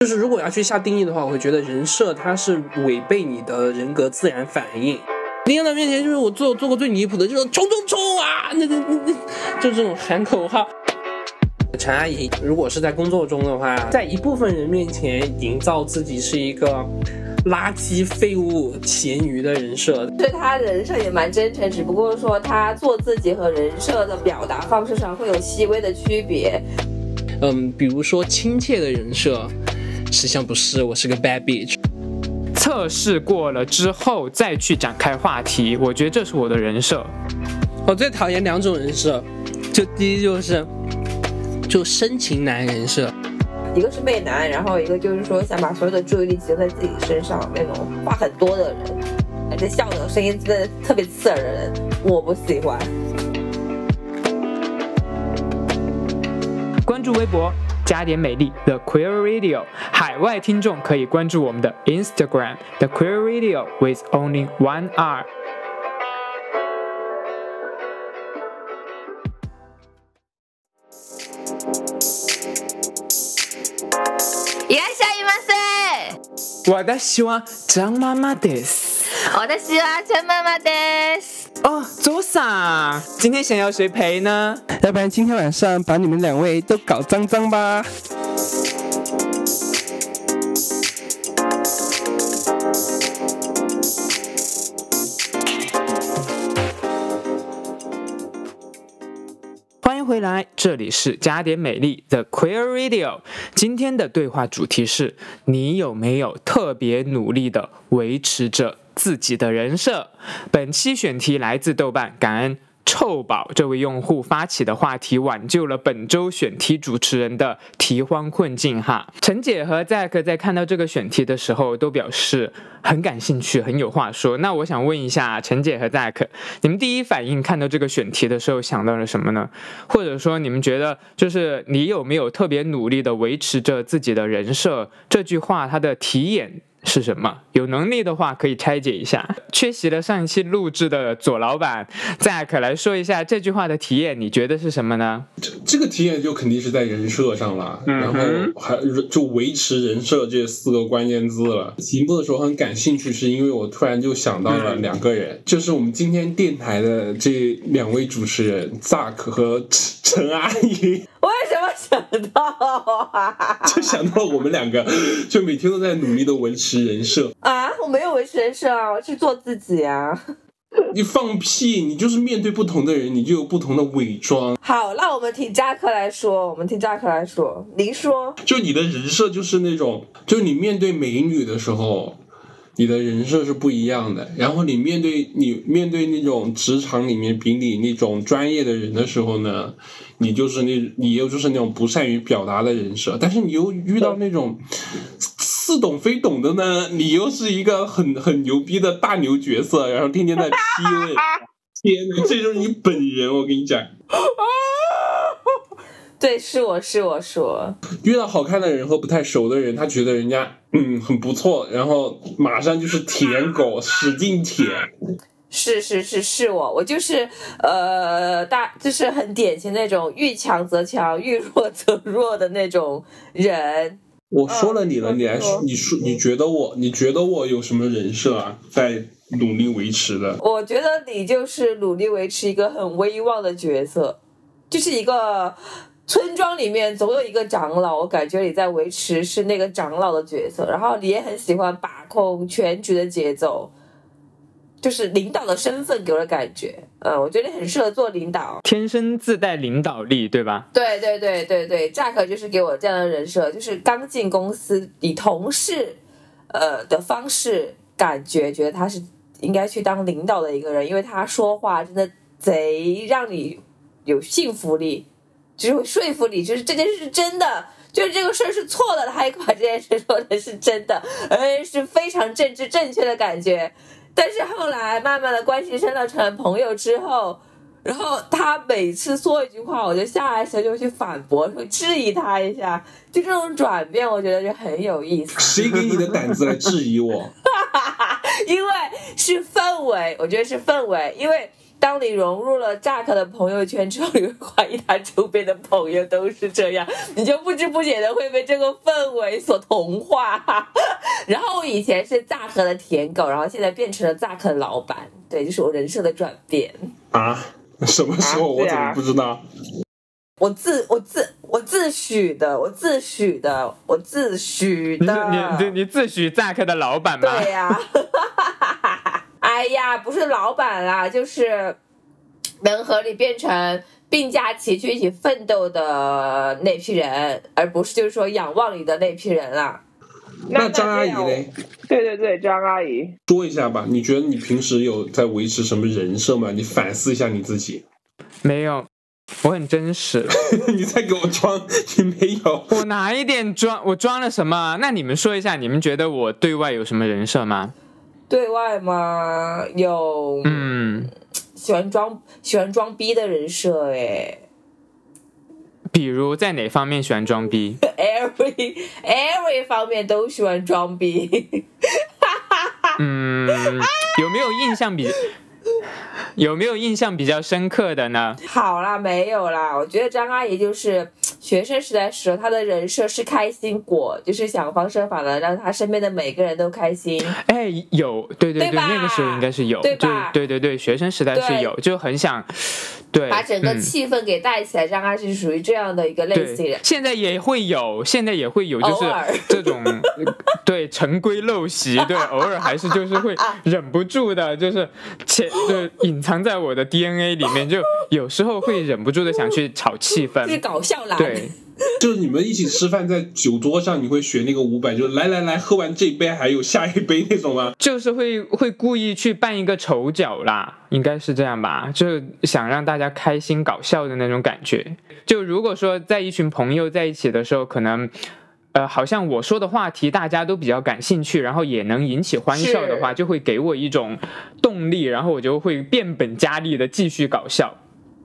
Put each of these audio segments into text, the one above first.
就是如果要去下定义的话，我会觉得人设它是违背你的人格自然反应。领导面前就是我做做过最离谱的，就是冲冲冲啊，那那那那，就这种喊口号。陈阿姨如果是在工作中的话，在一部分人面前营造自己是一个垃圾、废物、咸鱼的人设，对他人设也蛮真诚，只不过说他做自己和人设的表达方式上会有细微的区别。嗯，比如说亲切的人设，实际上不是，我是个 bad bitch。测试过了之后再去展开话题，我觉得这是我的人设。我最讨厌两种人设，就第一就是就深情男人设，一个是媚男，然后一个就是说想把所有的注意力集中在自己身上那种话很多的人，而且笑的声音真的特别刺耳的人，我不喜欢。关注微博。加点美丽，The Queer Radio。海外听众可以关注我们的 Instagram，The Queer Radio with only one R。いらっしゃいませ。我的希望张妈妈です。我的希望陈妈妈です。 哦，左傻，今天想要谁陪呢？要不然今天晚上把你们两位都搞脏脏吧。欢迎回来，这里是加点美丽 The Queer Radio。今天的对话主题是：你有没有特别努力的维持着？自己的人设。本期选题来自豆瓣，感恩臭宝这位用户发起的话题，挽救了本周选题主持人的提荒困境。哈，陈姐和 Zack 在看到这个选题的时候，都表示很感兴趣，很有话说。那我想问一下陈姐和 Zack，你们第一反应看到这个选题的时候想到了什么呢？或者说你们觉得，就是你有没有特别努力的维持着自己的人设？这句话它的题眼。是什么？有能力的话可以拆解一下。缺席了上一期录制的左老板 Zack 来说一下这句话的体验，你觉得是什么呢？这这个体验就肯定是在人设上了，然后还就维持人设这四个关键字了。题目的时候很感兴趣，是因为我突然就想到了两个人，就是我们今天电台的这两位主持人 Zack 和陈阿姨。为什么想到啊？就想到我们两个，就每天都在努力的维持人设啊！我没有维持人设啊，我去做自己啊！你放屁！你就是面对不同的人，你就有不同的伪装。好，那我们听扎克来说，我们听扎克来说，您说，就你的人设就是那种，就你面对美女的时候。你的人设是不一样的，然后你面对你面对那种职场里面比你那种专业的人的时候呢，你就是那，你又就是那种不善于表达的人设，但是你又遇到那种似懂非懂的呢，你又是一个很很牛逼的大牛角色，然后天天在 PUA，天呐，这就是你本人，我跟你讲。对，是我是我是我。遇到好看的人和不太熟的人，他觉得人家嗯很不错，然后马上就是舔狗，使劲舔。是是是是我，我就是呃大就是很典型那种遇强则强，遇弱则弱的那种人。我说了你了，你还说，你说你觉得我你觉得我有什么人设啊？在努力维持的。我觉得你就是努力维持一个很威望的角色，就是一个。村庄里面总有一个长老，我感觉你在维持是那个长老的角色，然后你也很喜欢把控全局的节奏，就是领导的身份给我的感觉，嗯，我觉得你很适合做领导，天生自带领导力，对吧？对对对对对，Jack 就是给我这样的人设，就是刚进公司以同事，呃的方式感觉觉得他是应该去当领导的一个人，因为他说话真的贼让你有信服力。就是会说服你，就是这件事是真的，就是这个事儿是错的，他还把这件事说的是真的，而是非常政治正确的感觉。但是后来慢慢的关系升到成朋友之后，然后他每次说一句话，我就下来时就去反驳，会质疑他一下，就这种转变，我觉得就很有意思。谁给你的胆子来质疑我？因为是氛围，我觉得是氛围，因为。当你融入了扎克的朋友圈之后，你会怀疑他周边的朋友都是这样，你就不知不觉的会被这个氛围所同化。然后我以前是扎克的舔狗，然后现在变成了扎克的老板，对，就是我人设的转变。啊？什么时候？我怎么不知道？我自我自我自诩的，我自诩的，我自诩的。你你你自诩扎克的老板吗？对呀、哎呀，不是老板啦，就是能和你变成并驾齐驱、一起奋斗的那批人，而不是就是说仰望你的那批人啦。那张阿姨这样嘞？对对对，张阿姨。说一下吧，你觉得你平时有在维持什么人设吗？你反思一下你自己。没有，我很真实。你在给我装，你没有。我哪一点装？我装了什么？那你们说一下，你们觉得我对外有什么人设吗？对外嘛，有嗯，喜欢装喜欢装逼的人设哎比如在哪方面喜欢装逼？every every 方面都喜欢装逼。嗯，有没有印象比 有没有印象比较深刻的呢？好啦，没有啦。我觉得张阿姨就是学生时代时候，她的人设是开心果，就是想方设法的让她身边的每个人都开心。哎，有，对对对吧那个时候应该是有，就对对对对，学生时代是有，就很想，对，把整个嗯。气氛给带起来，张阿姨是属于这样的一个类型人，。现在也会有，现在也会有，就是 这种对陈规陋习，对，偶尔还是就是会忍不住的，就是潜就隐藏在我的 DNA 里面，就有时候会忍不住的想去炒气就是氛，搞笑啦，对，就是你们一起吃饭，在酒桌上，你会学那个五百，就来来来，喝完这一杯还有下一杯那种吗？就是会会故意去扮一个丑角啦，应该是这样吧，就是想让大家开心搞笑的那种感觉。就如果说在一群朋友在一起的时候，可能。呃，好像我说的话题大家都比较感兴趣，然后也能引起欢笑的话，就会给我一种动力，然后我就会变本加厉的继续搞笑。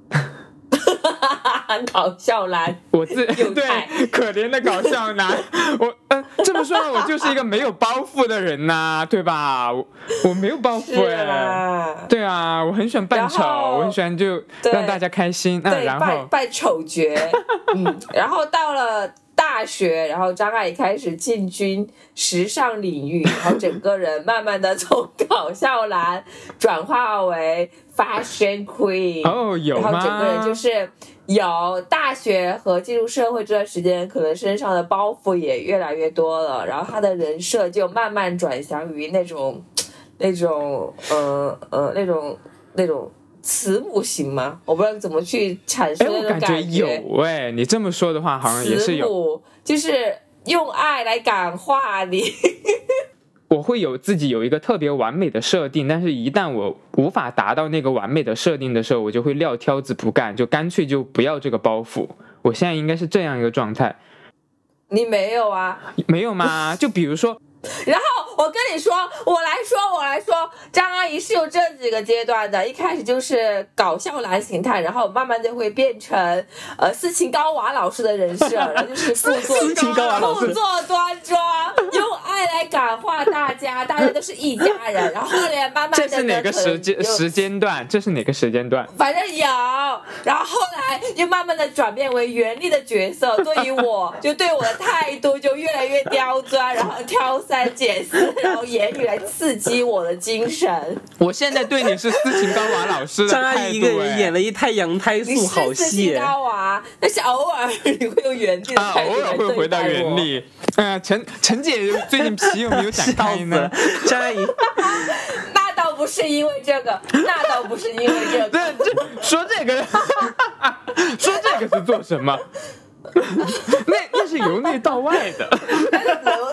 搞笑男。我自 对可怜的搞笑男，我呃这么说，我就是一个没有包袱的人呐、对吧？我我没有包袱哎、啊，对啊，我很喜欢扮丑，我很喜欢就让大家开心。嗯，对，然后扮扮丑角，嗯，然后到了大学，然后张阿姨开始进军时尚领域，然后整个人慢慢的从搞笑男转化为 fashion queen，哦，有然后吗？整个人就是有大学和进入社会这段时间，可能身上的包袱也越来越多了，然后他的人设就慢慢转向于那种 那种呃呃那种那种慈母型吗？我不知道怎么去阐哎，述那种我感觉有哎，你这么说的话，好像也是有。就是用爱来感化你。我会有自己有一个特别完美的设定，但是一旦我无法达到那个完美的设定的时候，我就会撂挑子不干，就干脆就不要这个包袱。我现在应该是这样一个状态，你没有啊？没有吗？就比如说，然后我跟你说，我来说，我来说，张阿姨是有这几个阶段的。一开始就是搞笑男形态，然后慢慢就会变成呃斯琴高娃老师的人设，然后就是 故作高故作端庄，用爱来感化大家，大家都是一家人。然后后来慢慢的这是哪个时间时间段？这是哪个时间段？反正有，然后后来又慢慢的转变为袁立的角色，对于我就对我的态度就越来越刁钻，然后挑三拣四，然后言语来刺激我的精神。我现在对你是斯琴高娃老师的张阿态度姨一个人哎演了一太阳胎素，好戏信。高娃，但是偶尔你会用原地的啊，态度来偶尔会回到。原地。呃，陈陈姐最近皮有没有展笑开呢？张阿姨，那倒不是因为这个，那倒不是因为这个。对这说这个，说这个是做什么？那那是由内到外的。由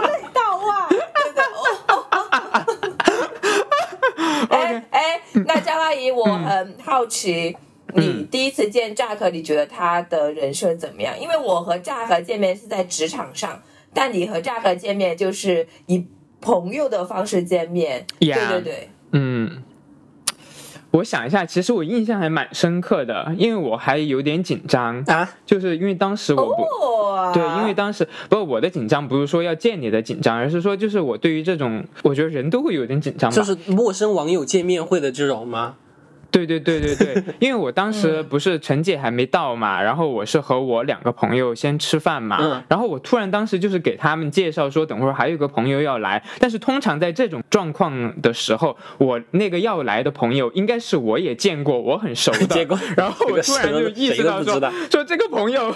内到外，真的。哎哎，那张阿姨，我很好奇，你第一次见扎克，你觉得他的人设怎么样？因为我和扎克见面是在职场上，但你和扎克见面就是以朋友的方式见面。对对对，嗯，我想一下，其实我印象还蛮深刻的，因为我还有点紧张，啊，就是因为当时我不。哦，对，因为当时不是，我的紧张不是说要见你的紧张，而是说就是我对于这种，我觉得人都会有点紧张吧。就是陌生网友见面会的这种吗？对对对对对，因为我当嗯时不是陈姐还没到嘛，然后我是和我两个朋友先吃饭嘛，嗯然后我突然当时就是给他们介绍说，等会儿还有个朋友要来，但是通常在这种状况的时候，我那个要来的朋友应该是我也见过，我很熟的，结果然后我突然就意识到说说这个朋友。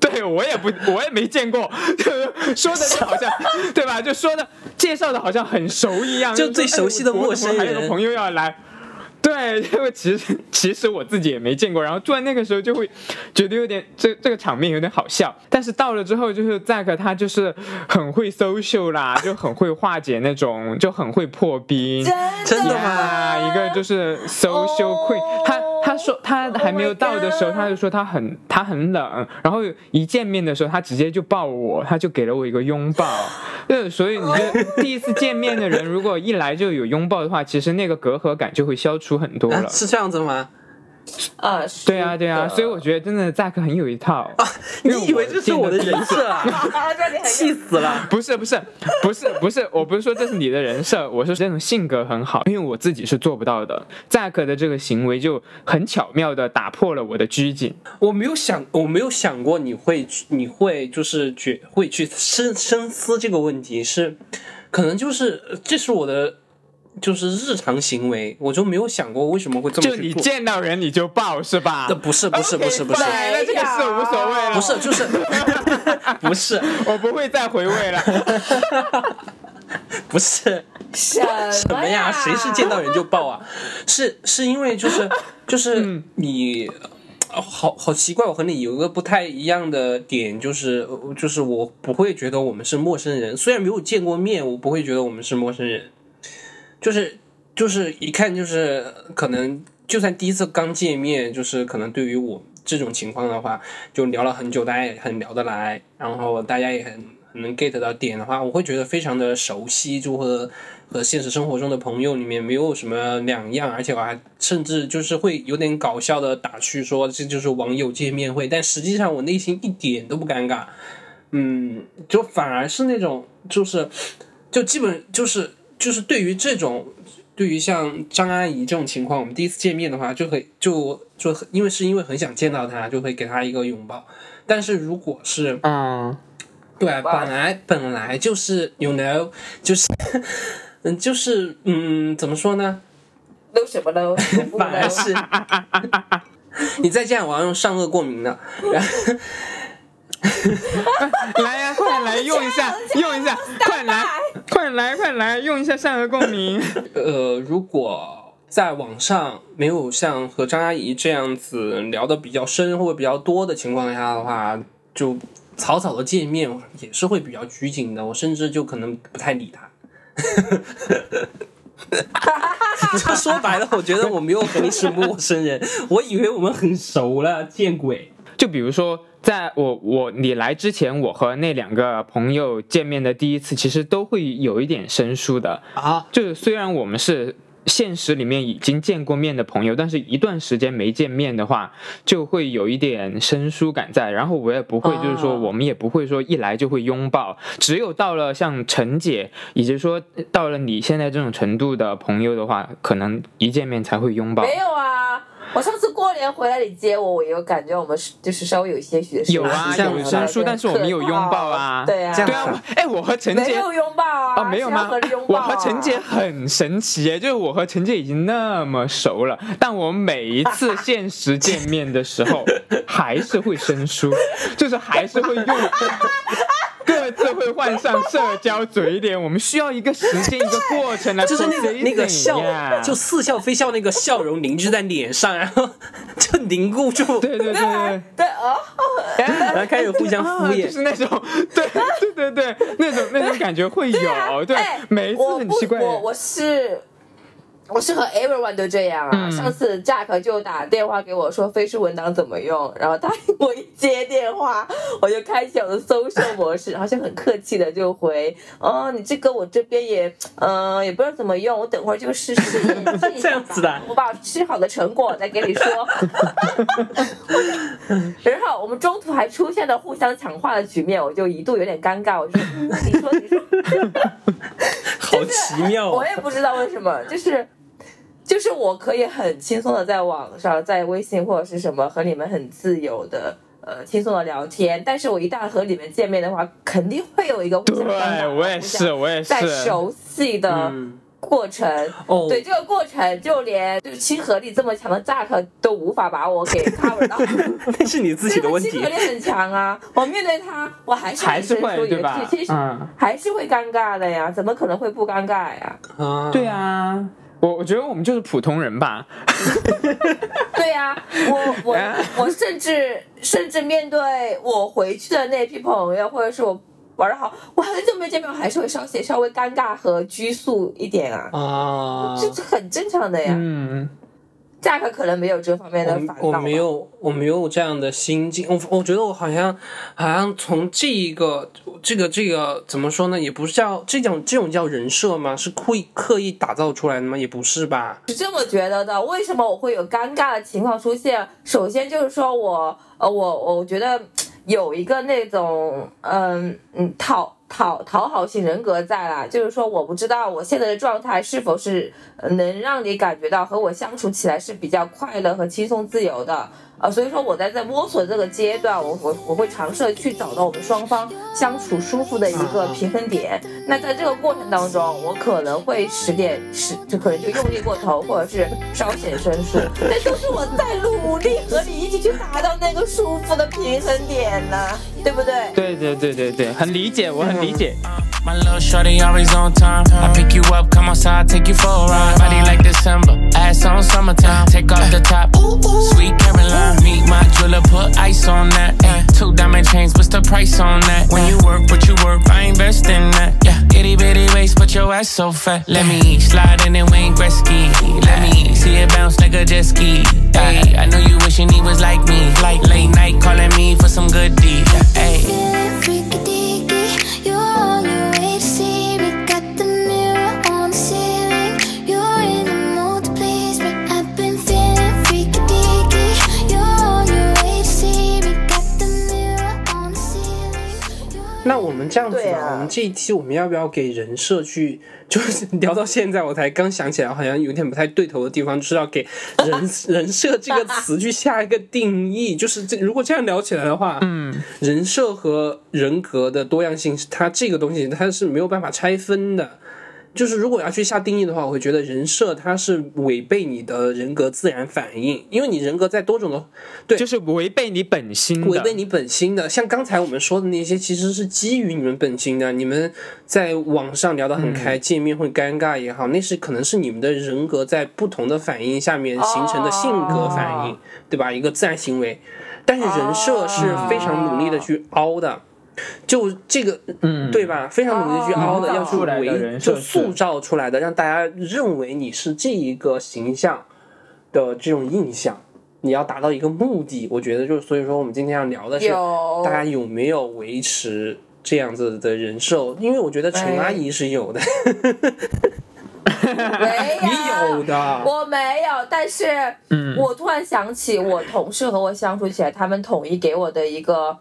对我也不，我也没见过，就是说的就好像，对吧？就说的介绍的好像很熟一样，就最熟悉的陌生人我还有个朋友要来，对，因为其实其实我自己也没见过，然后突然那个时候就会觉得有点这这个场面有点好笑，但是到了之后就是 Zack 他就是很会 social 啦，就很会化解那种，就很会破冰。真的。吗一个就是 social queen，、哦他他说他还没有到的时候 Oh 他就说他很他很冷，然后一见面的时候他直接就抱我，他就给了我一个拥抱。对，所以你就 第一次见面的人，如果一来就有拥抱的话，其实那个隔阂感就会消除很多了。啊是这样子吗？啊，对啊，对啊，所以我觉得真的 Zack 很有一套。你以为这是我的人设啊？气死了！不是不是不是不是，我不是说这是你的人设，我是这种性格很好，因为我自己是做不到的。Zack 的这个行为就很巧妙的打破了我的拘谨。我没有想，我没有想过你会去，你会就是觉会去深深思这个问题，是可能就是呃这是我的就是日常行为，我就没有想过为什么会这么就你。见到人你就抱是吧这？不是不是不是不是那这个是无所谓了，不是就是 不是我不会再回味了。不是什 什么呀？谁是见到人就抱啊？是是因为就是就是你。呃好好奇怪，我和你有一个不太一样的点，就是呃就是我不会觉得我们是陌生人，虽然没有见过面，我不会觉得我们是陌生人，就是就是一看就是可能就算第一次刚见面，就是可能对于我这种情况的话，就聊了很久，大家也很聊得来，然后大家也很能 get 到点的话，我会觉得非常的熟悉，就和和现实生活中的朋友里面没有什么两样，而且我还甚至就是会有点搞笑的打趣说这就是网友见面会，但实际上我内心一点都不尴尬，嗯，就反而是那种就是就基本就是就是对于这种。对于像张阿姨这种情况，我们第一次见面的话，就会就就因为是因为很想见到她，就会给她一个拥抱。但是如果是嗯，对，本来本来就是 you know，就是嗯，就是嗯，怎么说呢？都什么都不反而是 你再这样，我要用上颚过敏了。然 后 来呀、快来用一下，用一下，快来，快来，快来，用一下善恶共鸣。呃，如果在网上没有像和张阿姨这样子聊的比较深或者比较多的情况下的话，就草草的见面也是会比较拘谨的，我甚至就可能不太理他。就说白了，我觉得我没有和你是陌生人，我以为我们很熟了，见鬼！就比如说，在我我你来之前，我和那两个朋友见面的第一次，其实都会有一点生疏的。啊，就是虽然我们是现实里面已经见过面的朋友，但是一段时间没见面的话，就会有一点生疏感在。然后我也不会，就是说哦我们也不会说一来就会拥抱，只有到了像陈姐，以及说到了你现在这种程度的朋友的话，可能一见面才会拥抱。没有啊，我上次过年回来你接我，我有感觉我们是就是稍微有一些许的有啊，有生疏，但是我们有拥抱啊。对啊，对啊，哎，我和陈姐没有拥抱啊，哦，没有吗我啊和陈姐很神奇耶，就是我和陈姐已经那么熟了，但我们每一次现实见面的时候，还是会生疏，就是还是会用。各自会换上社交嘴脸，我们需要一个时间、一个过程来就是那个那个笑，就似笑非笑那个笑容凝聚在脸上，然后就凝固住，对对对对。对哦，然后开始互相敷衍，就。是那种，对对对对，那种那种感觉会有，对哎，每一次很奇怪。我我是。我是和 everyone 都这样啊。嗯上次 Jack 就打电话给我说飞书文档怎么用，然后他我一接电话，我就开启我的 social 模式，好像很客气的就回，哦，你这个我这边也，嗯、也不知道怎么用，我等会儿就试试这样子的我把吃好的成果再给你说。然后我们中途还出现了互相抢话的局面，我就一度有点尴尬，我就说，嗯你说你说。好奇妙哦！我也不知道为什么，就是就是我可以很轻松的在网上，在微信或者是什么和你们很自由的。呃，轻松的聊天，但是我一旦和你们见面的话，肯定会有一个互相对尴尬我也是，我也是。在熟悉的嗯过程，哦对这个过程，就连就是亲和力这么强的 Jack 都无法把我给 cover 到，那是你自己的问题亲和。力很强啊！我面对他，我还是还是会对吧其实嗯还是会尴尬的呀，怎么可能会不尴尬呀？啊，对啊，我我觉得我们就是普通人吧。对呀、我我我甚至甚至面对我回去的那批朋友，或者是我玩的好，我很久没见面，我还是会稍显稍微尴尬和拘束一点啊，啊，这是很正常的呀。嗯，价格可能没有这方面的烦恼我我没有我没有这样的心境，我我觉得我好像好像从这一个这个这个怎么说呢，也不是叫这种这种叫人设吗？是刻意刻意打造出来的吗？也不是吧？是这么觉得的。为什么我会有尴尬的情况出现？首先就是说我呃我我觉得有一个那种嗯嗯讨讨讨好型人格在啦，就是说我不知道我现在的状态是否是能让你感觉到和我相处起来是比较快乐和轻松自由的。呃，所以说我在在摸索这个阶段，我我我会尝试去找到我们双方相处舒服的一个平衡点。那在这个过程当中，我可能会使点使，就可能就用力过头，或者是稍显生疏，那都是我在努力和你一起去达到那个舒服的平衡点呢，对不对？对对对对对，很理解，我很理解。My little shorty always on time. I pick you up, come outside, take you for a ride. Body like December, ass on summertime. Take off the top, sweet Caroline. Meet my jeweler, put ice on that. Ay, two diamond chains, what's the price on that? When you work, what you work, I invest in that. Yeah, itty bitty waist, but your ass so fat. Let me slide in and Wayne Gretzky. Let me see it bounce like a jet ski. Ay, I know you wishing he was like me. Like late night calling me for some good deed. Ay. 那我们这样子吧，啊我们这一期我们要不要给人设去，就是聊到现在，我才刚想起来，好像有点不太对头的地方，就是要给 人人设这个词去下一个定义。就是这如果这样聊起来的话，嗯，人设和人格的多样性，它这个东西它是没有办法拆分的。就是如果要去下定义的话，我会觉得人设它是违背你的人格自然反应，因为你人格在多种的对就是违背你本心的，违背你本心的，像刚才我们说的那些，其实是基于你们本心的。你们在网上聊得很开，见面会尴尬也好，那是可能是你们的人格在不同的反应下面形成的性格反应，对吧？一个自然行为。但是人设是非常努力的去凹的。就这个，嗯对吧？非常努力去凹的，哦要去出来的维人就塑造出来的，让大家认为你是这一个形象的这种印象。你要达到一个目的，我觉得就是，所以说我们今天要聊的是大家有没有维持这样子的人设？因为我觉得陈阿姨是有的，没有你有的，我没有，但是嗯我突然想起我同事和我相处起来，他们统一给我的一个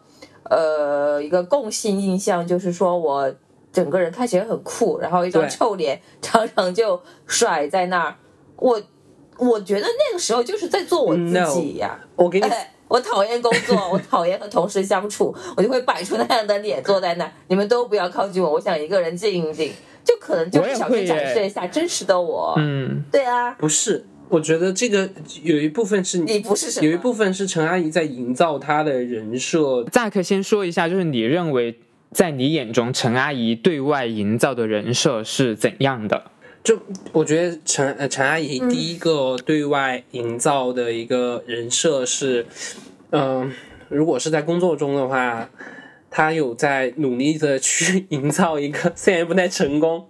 呃一个共性印象，就是说我整个人看起来很酷，然后一张臭脸常常就甩在那儿。我我觉得那个时候就是在做我自己呀、我给你哎我讨厌工作，我讨厌和同事相处，我就会摆出那样的脸坐在那儿。你们都不要靠近我，我想一个人静一静，就可能就我也不小心展示一下真实的我。嗯，对啊，不是，我觉得这个有一部分是你不是什么有一部分是陈阿姨在营造她的人设，扎克先说一下，就是你认为在你眼中陈阿姨对外营造的人设是怎样的？就我觉得陈呃陈阿姨第一个对外营造的一个人设是，嗯、如果是在工作中的话，她有在努力的去营造一个，虽然不太成功，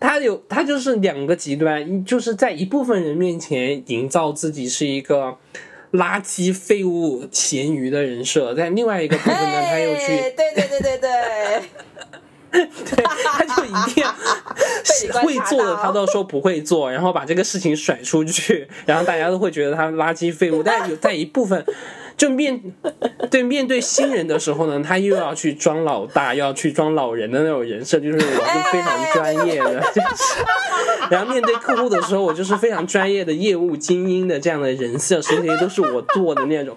他有他就是两个极端，就是在一部分人面前营造自己是一个。垃圾、废物、咸鱼的人设，在另外一个部分呢，他又去对对对对对 对，他就一定要会做的，他都说不会做，然后把这个事情甩出去，然后大家都会觉得他垃圾废物。但有在一部分，就面对面对新人的时候呢，他又要去装老大，又要去装老人的那种人设，就是我是非常专业的，就是。然后面对客户的时候，我就是非常专业的业务精英的这样的人设，所有这些都是我做的那种。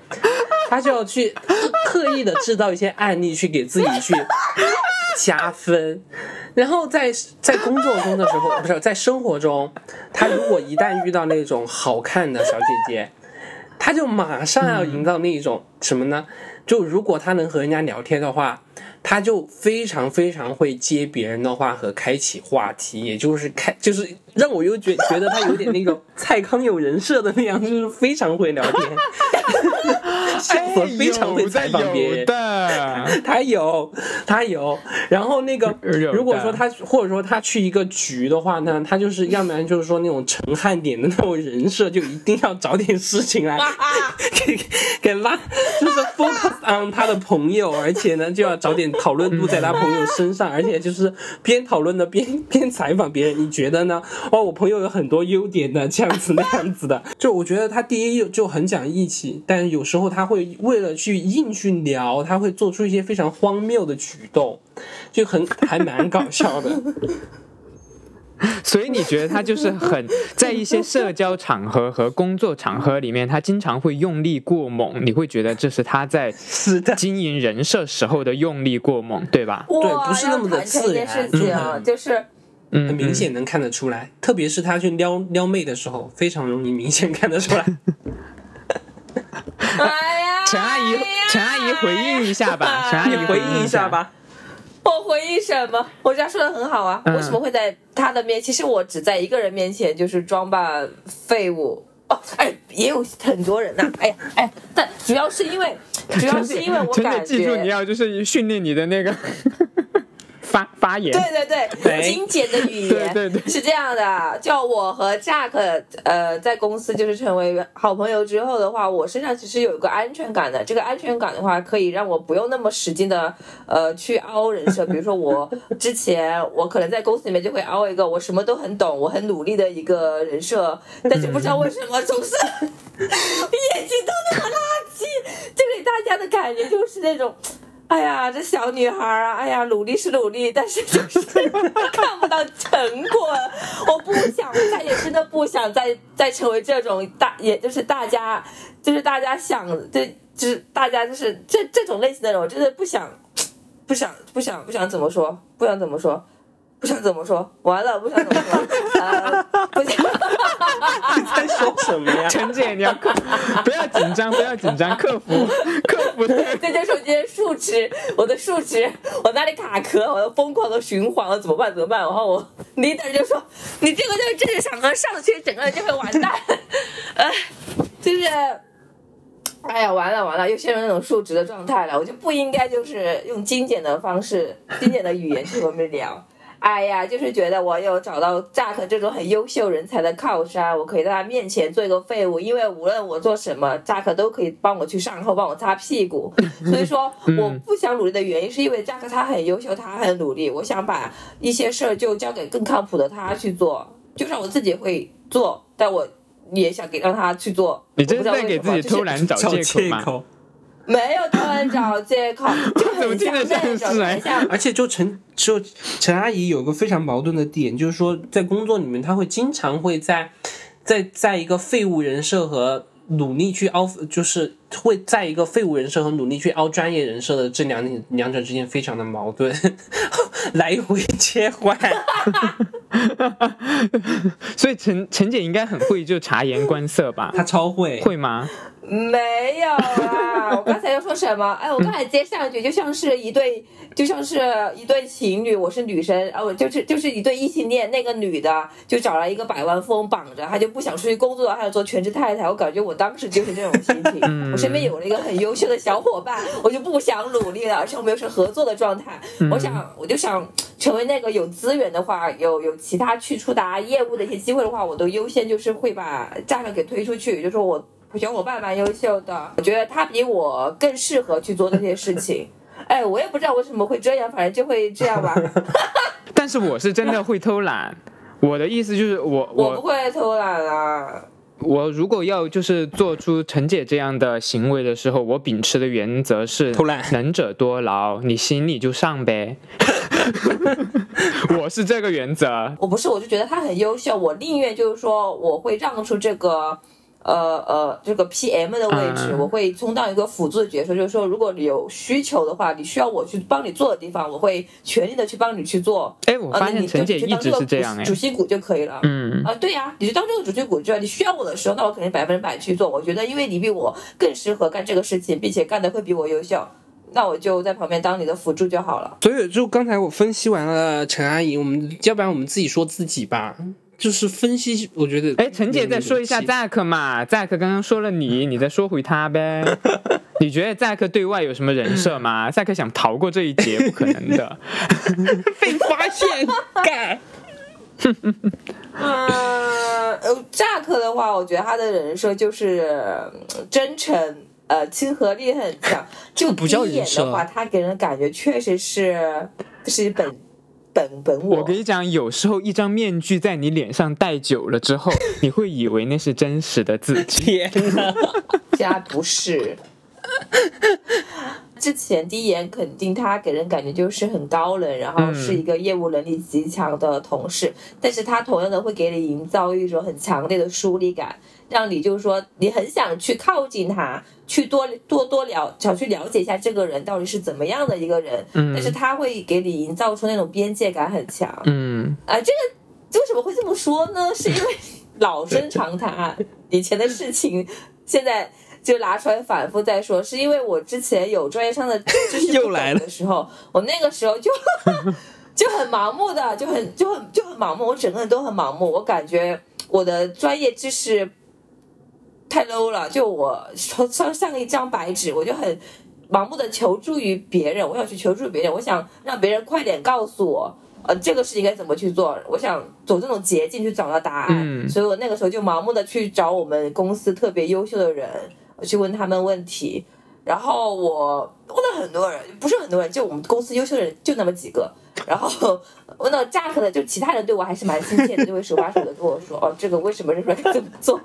他就要去 刻意的制造一些案例，去给自己去加分。然后在在工作中的时候，不是在生活中，他如果一旦遇到那种好看的小姐姐，他就马上要营造那一种什么呢？就如果他能和人家聊天的话，他就非常非常会接别人的话和开启话题，也就是开就是让我又觉觉得他有点那种蔡康永人设的那样，就是非常会聊天，我非常会采访别人。有的，他有，他有。然后那个，如果说他或者说他去一个局的话呢，他就是要不然就是说那种陈汉典的那种人设，就一定要找点事情来 给给拉，就是 focus on 他的朋友，而且呢就要找点讨论度在他朋友身上，而且就是边讨论的边边采访别人。你觉得呢？哦，我朋友有很多优点的，这样子那样子的。就我觉得他第一就很讲义气，但有时候他会为了去硬去聊，他会做出一些非常荒谬的举动，就很还蛮搞笑的。所以你觉得他就是很在一些社交场合和工作场合里面，他经常会用力过猛，你会觉得这是他在是的，经营人设时候的用力过猛，对吧？对不是那么的自然事情嗯就是嗯，很明显能看得出来，特别是他去撩撩妹的时候，非常容易明显看得出来。哎呀，陈阿姨陈阿姨回应一下吧，陈阿姨回应一下。吧。我回忆什么？我这样说的很好啊。嗯为什么会在他的面？其实我只在一个人面前就是装扮废物。哦，哎，也有很多人呐、哎呀，哎，但主要是因为，主要是因为我感记住，你，要就是训练你的那个发发言。对对对，精简的语言，对对对是这样的。就我和 Jack，呃，在公司就是成为好朋友之后的话，我身上其实有一个安全感的。这个安全感的话，可以让我不用那么使劲的呃去凹人设。比如说我之前我可能在公司里面就会凹一个我什么都很懂，我很努力的一个人设，但是不知道为什么总是 眼睛都那么垃圾，就给大家的感觉就是那种。哎呀，这小女孩啊，哎呀，努力是努力，但是就是看不到成果。我不想，再也真的不想再再成为这种大，也就是大家，就是大家想，就就是大家就是这这种类型的人，我真的不想，不想，不想，不想怎么说，不想怎么说。不想怎么说，完了，不想怎么说，呃，不想，在说什么呀？陈姐，你要克，不要紧张，不要紧张，克服，克服的。这就是我今天数值，我的数值，我哪里卡壳，我要疯狂的循环，我怎么办？怎么办？然后我 leader 就说，你这个就这个场合上去，整个人就会完蛋，哎，就是。哎呀，完了完了，又陷入那种数值的状态了。我就不应该就是用精简的方式、精简的语言去和你们聊。哎呀，就是觉得我有找到 Jack 这种很优秀人才的靠山，我可以在他面前做一个废物，因为无论我做什么，Jack 都可以帮我去善后，帮我擦屁股。所以说，我不想努力的原因是因为 Jack 他很优秀，他很努力，我想把一些事儿就交给更靠谱的他去做，就算我自己会做，但我也想给让他去做。你这是在给自己偷懒找找借口吗？没有突然找借口，就怎么很像那种很像而且就陈就陈阿姨有个非常矛盾的点，就是说在工作里面，她会经常会在在在一个废物人设和努力去凹，就是会在一个废物人设和努力去凹专业人设的这两两者之间非常的矛盾，来回切换。所以陈陈姐应该很会就察言观色吧？她超会，会吗？没有啊！我刚才要说什么？哎，我刚才接上一句，就像是一对，就像是一对情侣，我是女生，哦，就是就是一对异性恋，那个女的就找了一个百万富翁绑着，她就不想出去工作，她要做全职太太。我感觉我当时就是这种心情。我身边有了一个很优秀的小伙伴，我就不想努力了，而且我们又是合作的状态。我想，我就想成为那个有资源的话，有有其他去触达业务的一些机会的话，我都优先就是会把价格给推出去，就说我。小伙伴蛮优秀的，我觉得他比我更适合去做这些事情。哎，我也不知道为什么会这样，反正就会这样吧。但是我是真的会偷懒。我的意思就是我我不会偷懒啊，我如果要就是做出陈姐这样的行为的时候，我秉持的原则是偷懒能者多劳，你行你就上呗。我是这个原则。我不是，我就觉得他很优秀，我宁愿就是说我会让出这个。呃呃，这个 PM 的位置，嗯我会充当一个辅助的角色，就是说，如果你有需求的话，你需要我去帮你做的地方，我会全力的去帮你去做。哎，我发现啊那你陈姐一直就去当这个是这样哎主。主心骨就可以了。嗯，啊，对呀、你就当这个主心骨就你需要我的时候，那我肯定百分之百去做。我觉得，因为你比我更适合干这个事情，并且干的会比我优秀，那我就在旁边当你的辅助就好了。所以就刚才我分析完了陈阿姨，我们要不然我们自己说自己吧，就是分析，我觉得。哎，陈姐再说一下 Zack 嘛，Zack 刚刚说了你，你再说回他呗。你觉得 Zack 对外有什么人设吗？Zack 想逃过这一劫，不可能的。被发现，干。嗯，呃，扎克的话，我觉得他的人设就是呃真诚，呃，亲和力很强。就不叫第一眼人设的话，他给人感觉确实是是本本本我。我跟你讲，有时候一张面具在你脸上戴久了之后，你会以为那是真实的自己。天哪！家不是。之前第一眼肯定他给人感觉就是很高冷，然后是一个业务能力极强的同事，但是他同样的会给你营造一种很强烈的疏离感，让你就是说你很想去靠近他，去多多多了想去了解一下这个人到底是怎么样的一个人，嗯但是他会给你营造出那种边界感很强，嗯，啊，这个为什么会这么说呢？是因为 老生常谈，以前的事情现在就拿出来反复再说。是因为我之前有专业上的知识 又来的时候，我那个时候就 就很盲目的，就很就很就很盲目，我整个人都很盲目。我感觉我的专业知识太 low 了，就我像像一张白纸，我就很盲目的求助于别人，我想去求助别人，我想让别人快点告诉我，呃，这个事情该怎么去做，我想走这种捷径去找到答案，嗯所以我那个时候就盲目的去找我们公司特别优秀的人，我去问他们问题，然后我问了很多人，不是很多人，就我们公司优秀的人就那么几个，然后 问到 Jack 的，就其他人对我还是蛮亲切的，就会手把手的跟我说，哦，这个为什么这个该怎么做。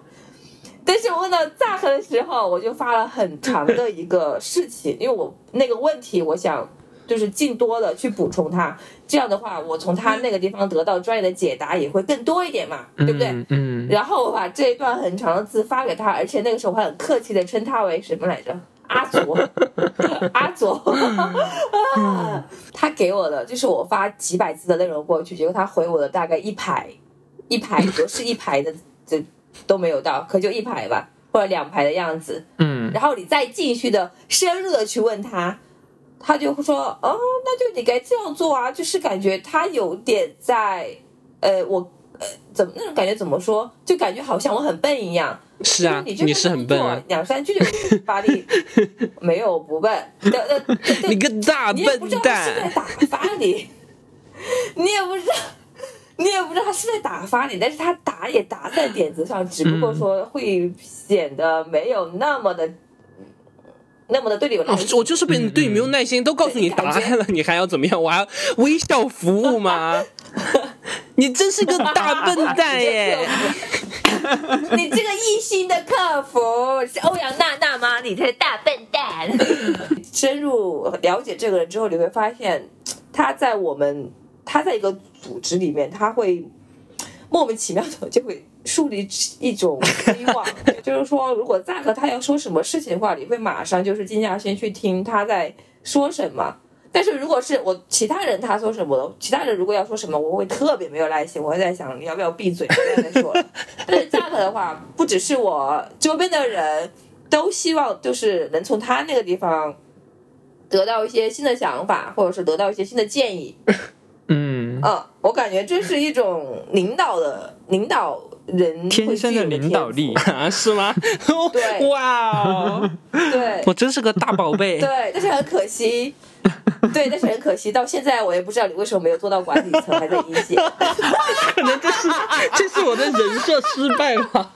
但是我问到 Zack 的时候，我就发了很长的一个事情，因为我那个问题，我想就是尽多的去补充它，这样的话，我从他那个地方得到专业的解答也会更多一点嘛，对不对？嗯嗯，然后我把这一段很长的字发给他，而且那个时候我还很客气的称他为什么来着？阿左，阿左，他给我的就是我发几百字的内容过去，结果他回我的大概一排，一排不是一排的，这都没有到，可就一排吧，或者两排的样子。嗯然后你再继续的深入的去问他，他就会说，哦，那就你该这样做啊，就是感觉他有点在，呃，我。呃，怎么那种感觉怎么说？就感觉好像我很笨一样。是啊，你就你是很笨啊，两三句就把你 没有不笨，你个大笨蛋你也不知道是在！打发你，你也不知道，你也不知道他是在打发你，但是他打也打在点子上，只不过说会显得没有那么的。那么的对你有耐哦心，我就是被你对你没有耐心，都告诉你答案了，你还要怎么样？我还要微笑服务吗？你真是个大笨蛋耶！你这个一心的客服是欧阳娜娜吗？你这个大笨蛋！深入了解这个人之后，你会发现他在我们他在一个组织里面，他会莫名其妙的就会树立一种希望，就是说，如果赞和他要说什么事情的话，你会马上就是静下心去听他在说什么。但是如果是我其他人他说什么，其他人如果要说什么，我会特别没有耐心，我会在想你要不要闭嘴，不要再说了。但是 Jack 的话，不只是我周边的人都希望就是能从他那个地方得到一些新的想法，或者是得到一些新的建议。嗯，啊，我感觉这是一种领导的领导人天生的领导力啊，是吗？对 哇哦，对 我真是个大宝贝。对，但是很可惜。对，但是很可惜，到现在我也不知道你为什么没有做到管理层，还在一线。可能这是这是我的人设失败吧。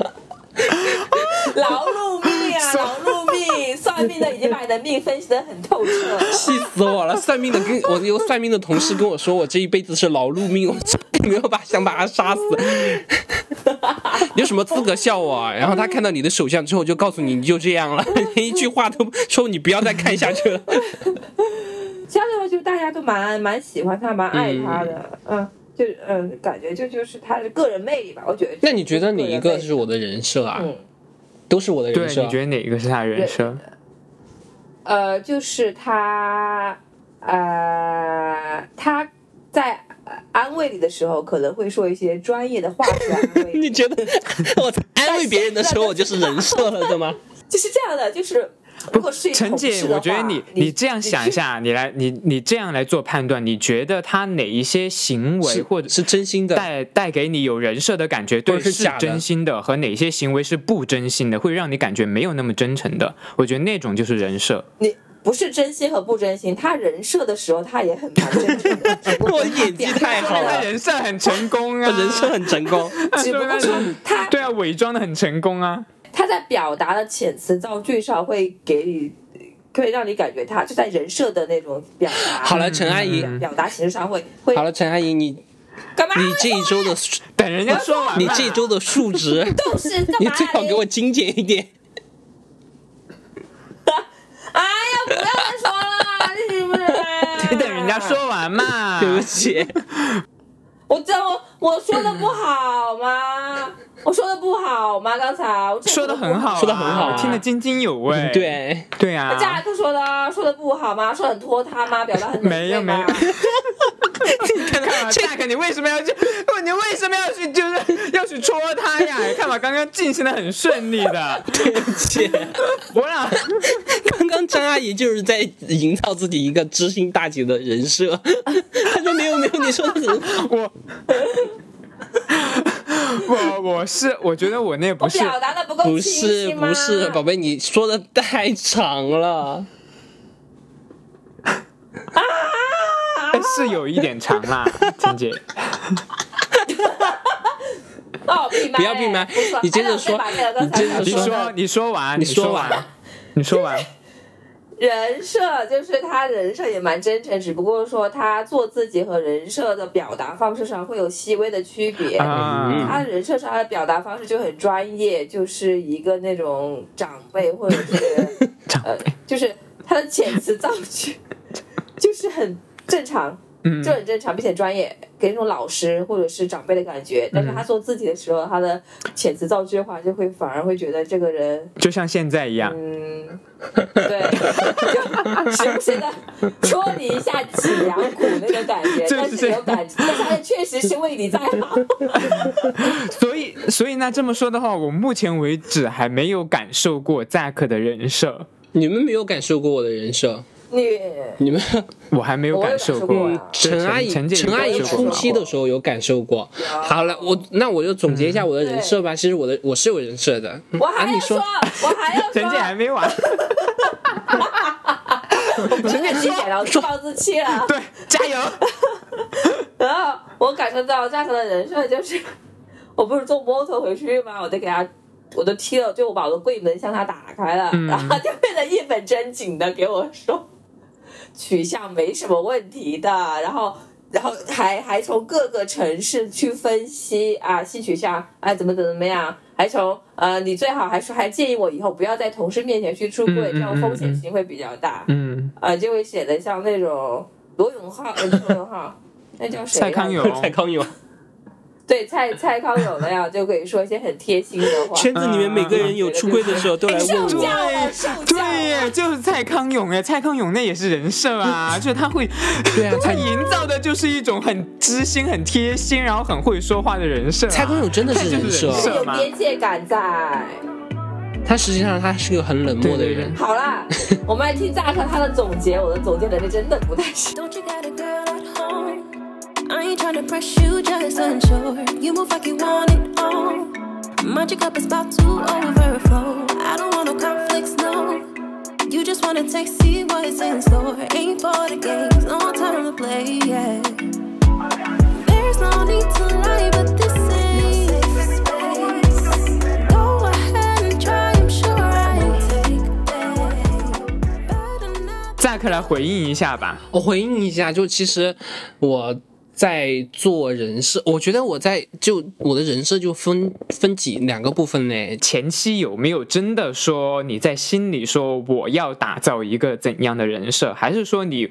劳碌命啊，劳碌命！算命的已经把你的命分析的很透彻了。气死我了！算命的跟我有算命的同事跟我说，我这一辈子是劳碌命，我没有把想把他杀死。你有什么资格笑我啊？然后他看到你的手相之后，就告诉你你就这样了，连一句话都说你不要再看下去了。相对来说，大家都蛮蛮喜欢他，蛮爱他的，嗯，就嗯，感觉就就是他的个人魅力吧，我觉得。那你觉得哪一个是我的人设啊？嗯，都是我的对，人设。你觉得哪一个是他的人设？呃，就是他，呃，他在呃安慰你的时候，可能会说一些专业的话来安慰你觉得我安慰别人的时候，我就是人设了，对吗？就是这样的，就是如果是陈姐，我觉得你你这样想一，下，你来你你这样来做判断，你觉得他哪一些行为或者是真心的，带带给你有人设的感觉，对，是真心的，和哪些行为是不真心的，会让你感觉没有那么真诚的，我觉得那种就是人设。你不是真心和不真心，他人设的时候他也很蛮真诚的，只不过我演技太好了他人设很成功啊，人设很成功。只不过他对啊，伪装的很成功啊。他在表达的遣词造句上会给你，会让你感觉他就在人设的那种表达。好了，陈阿姨，表达形式上会会好了，陈阿姨，你干嘛？你这一周的等人家说完，你这一周的数值，都是干嘛？你最好给我精简一点。哎呀，不要再说了，你是不是？你等人家说完嘛。对不起，我这我我说的不好吗？我说的不好吗？刚才我说的很好啊，说的很好啊听得津津有味。对，对啊，嘉克说的说的不好吗？说很拖沓吗？表达很没有没有 看嘛，大哥，你为什么要去？你为什么要去？就是要去戳他呀？看嘛，刚刚进行的很顺利的。对不起。我俩刚刚张阿姨就是在营造自己一个知心大姐的人设，她说没有没有，你说的很好。我我我是我觉得我那不是表达的不够是晰吗不是，宝贝，你说的太长了。是有一点长啦，婷姐。不要闭麦你接着说你接着你说说你说完，你说说完。完，你说完。人设就是他人设也蛮真诚，只不过说他做自己和人设的表达方式上会有细微的区别。啊。他人设上的表达方式就很专业，就是一个那种长辈或者是 呃，就是他的遣词造句 就是很正常，嗯。就很正常，并且专业，给那种老师或者是长辈的感觉。但是他做自己的时候，他的遣词造句的话，就会反而会觉得这个人就像现在一样，嗯，对，就时不时的戳你一下脊梁骨那个 感觉，这但是有感，但是他确实是为你在好。所以所以那这么说的话，我目前为止还没有感受过 Zack 的人设，你们没有感受过我的人设，你你们 我还没有感受过陈阿姨陈陈阿姨初期的时候有感受过。好了，我那我就总结一下我的人设吧。其实我的我是有人设的。我还啊，你要说，我还要陈姐还，没完，陈姐理解了，我自暴自弃了。对，加油！然后我感受到扎克的人设就是，我不是坐摩托回去吗？我得给他，我都踢了，就我把我的柜门向他打开了，嗯然后就变得一本正经的给我说，取向没什么问题的，然后。然后还还从各个城市去分析啊，性取向哎怎么怎么怎么样，还从呃你最好还说还建议我以后不要在同事面前去出柜，这样风险性会比较大。嗯，呃，就会显得像那种罗永浩，罗永浩，那叫谁？蔡康永蔡康永，对蔡蔡康永那样，就可以说一些很贴心的话。圈子里面每个人有出柜的时候都来问受我。对。就是蔡康永哎，蔡康永那也是人设啊，就是他会，对啊，他蔡营造的就是一种很知心、很贴心，然后很会说话的人设啊。蔡康永真的是人设？有边界感在。他实际上他是个很冷漠的人。好啦，我们来听扎克他的总结，我的总结能力真的不太行。I ain't tryna press you, just unsure. You move like you want it all. Mind your cup is about to overflow. I don't want no conflicts, no. You just wanna taste, see what's in store. Ain't for the games, no time to play, yeah. There's no need to lie, but this ain't safe space. Go ahead and try, I'm sure I take that. Better not 再克来回应一下吧。我回应一下，就其实我 在做人设，我觉得我在就我的人设就分分几两个部分呢。前期有没有真的说你在心里说我要打造一个怎样的人设，还是说你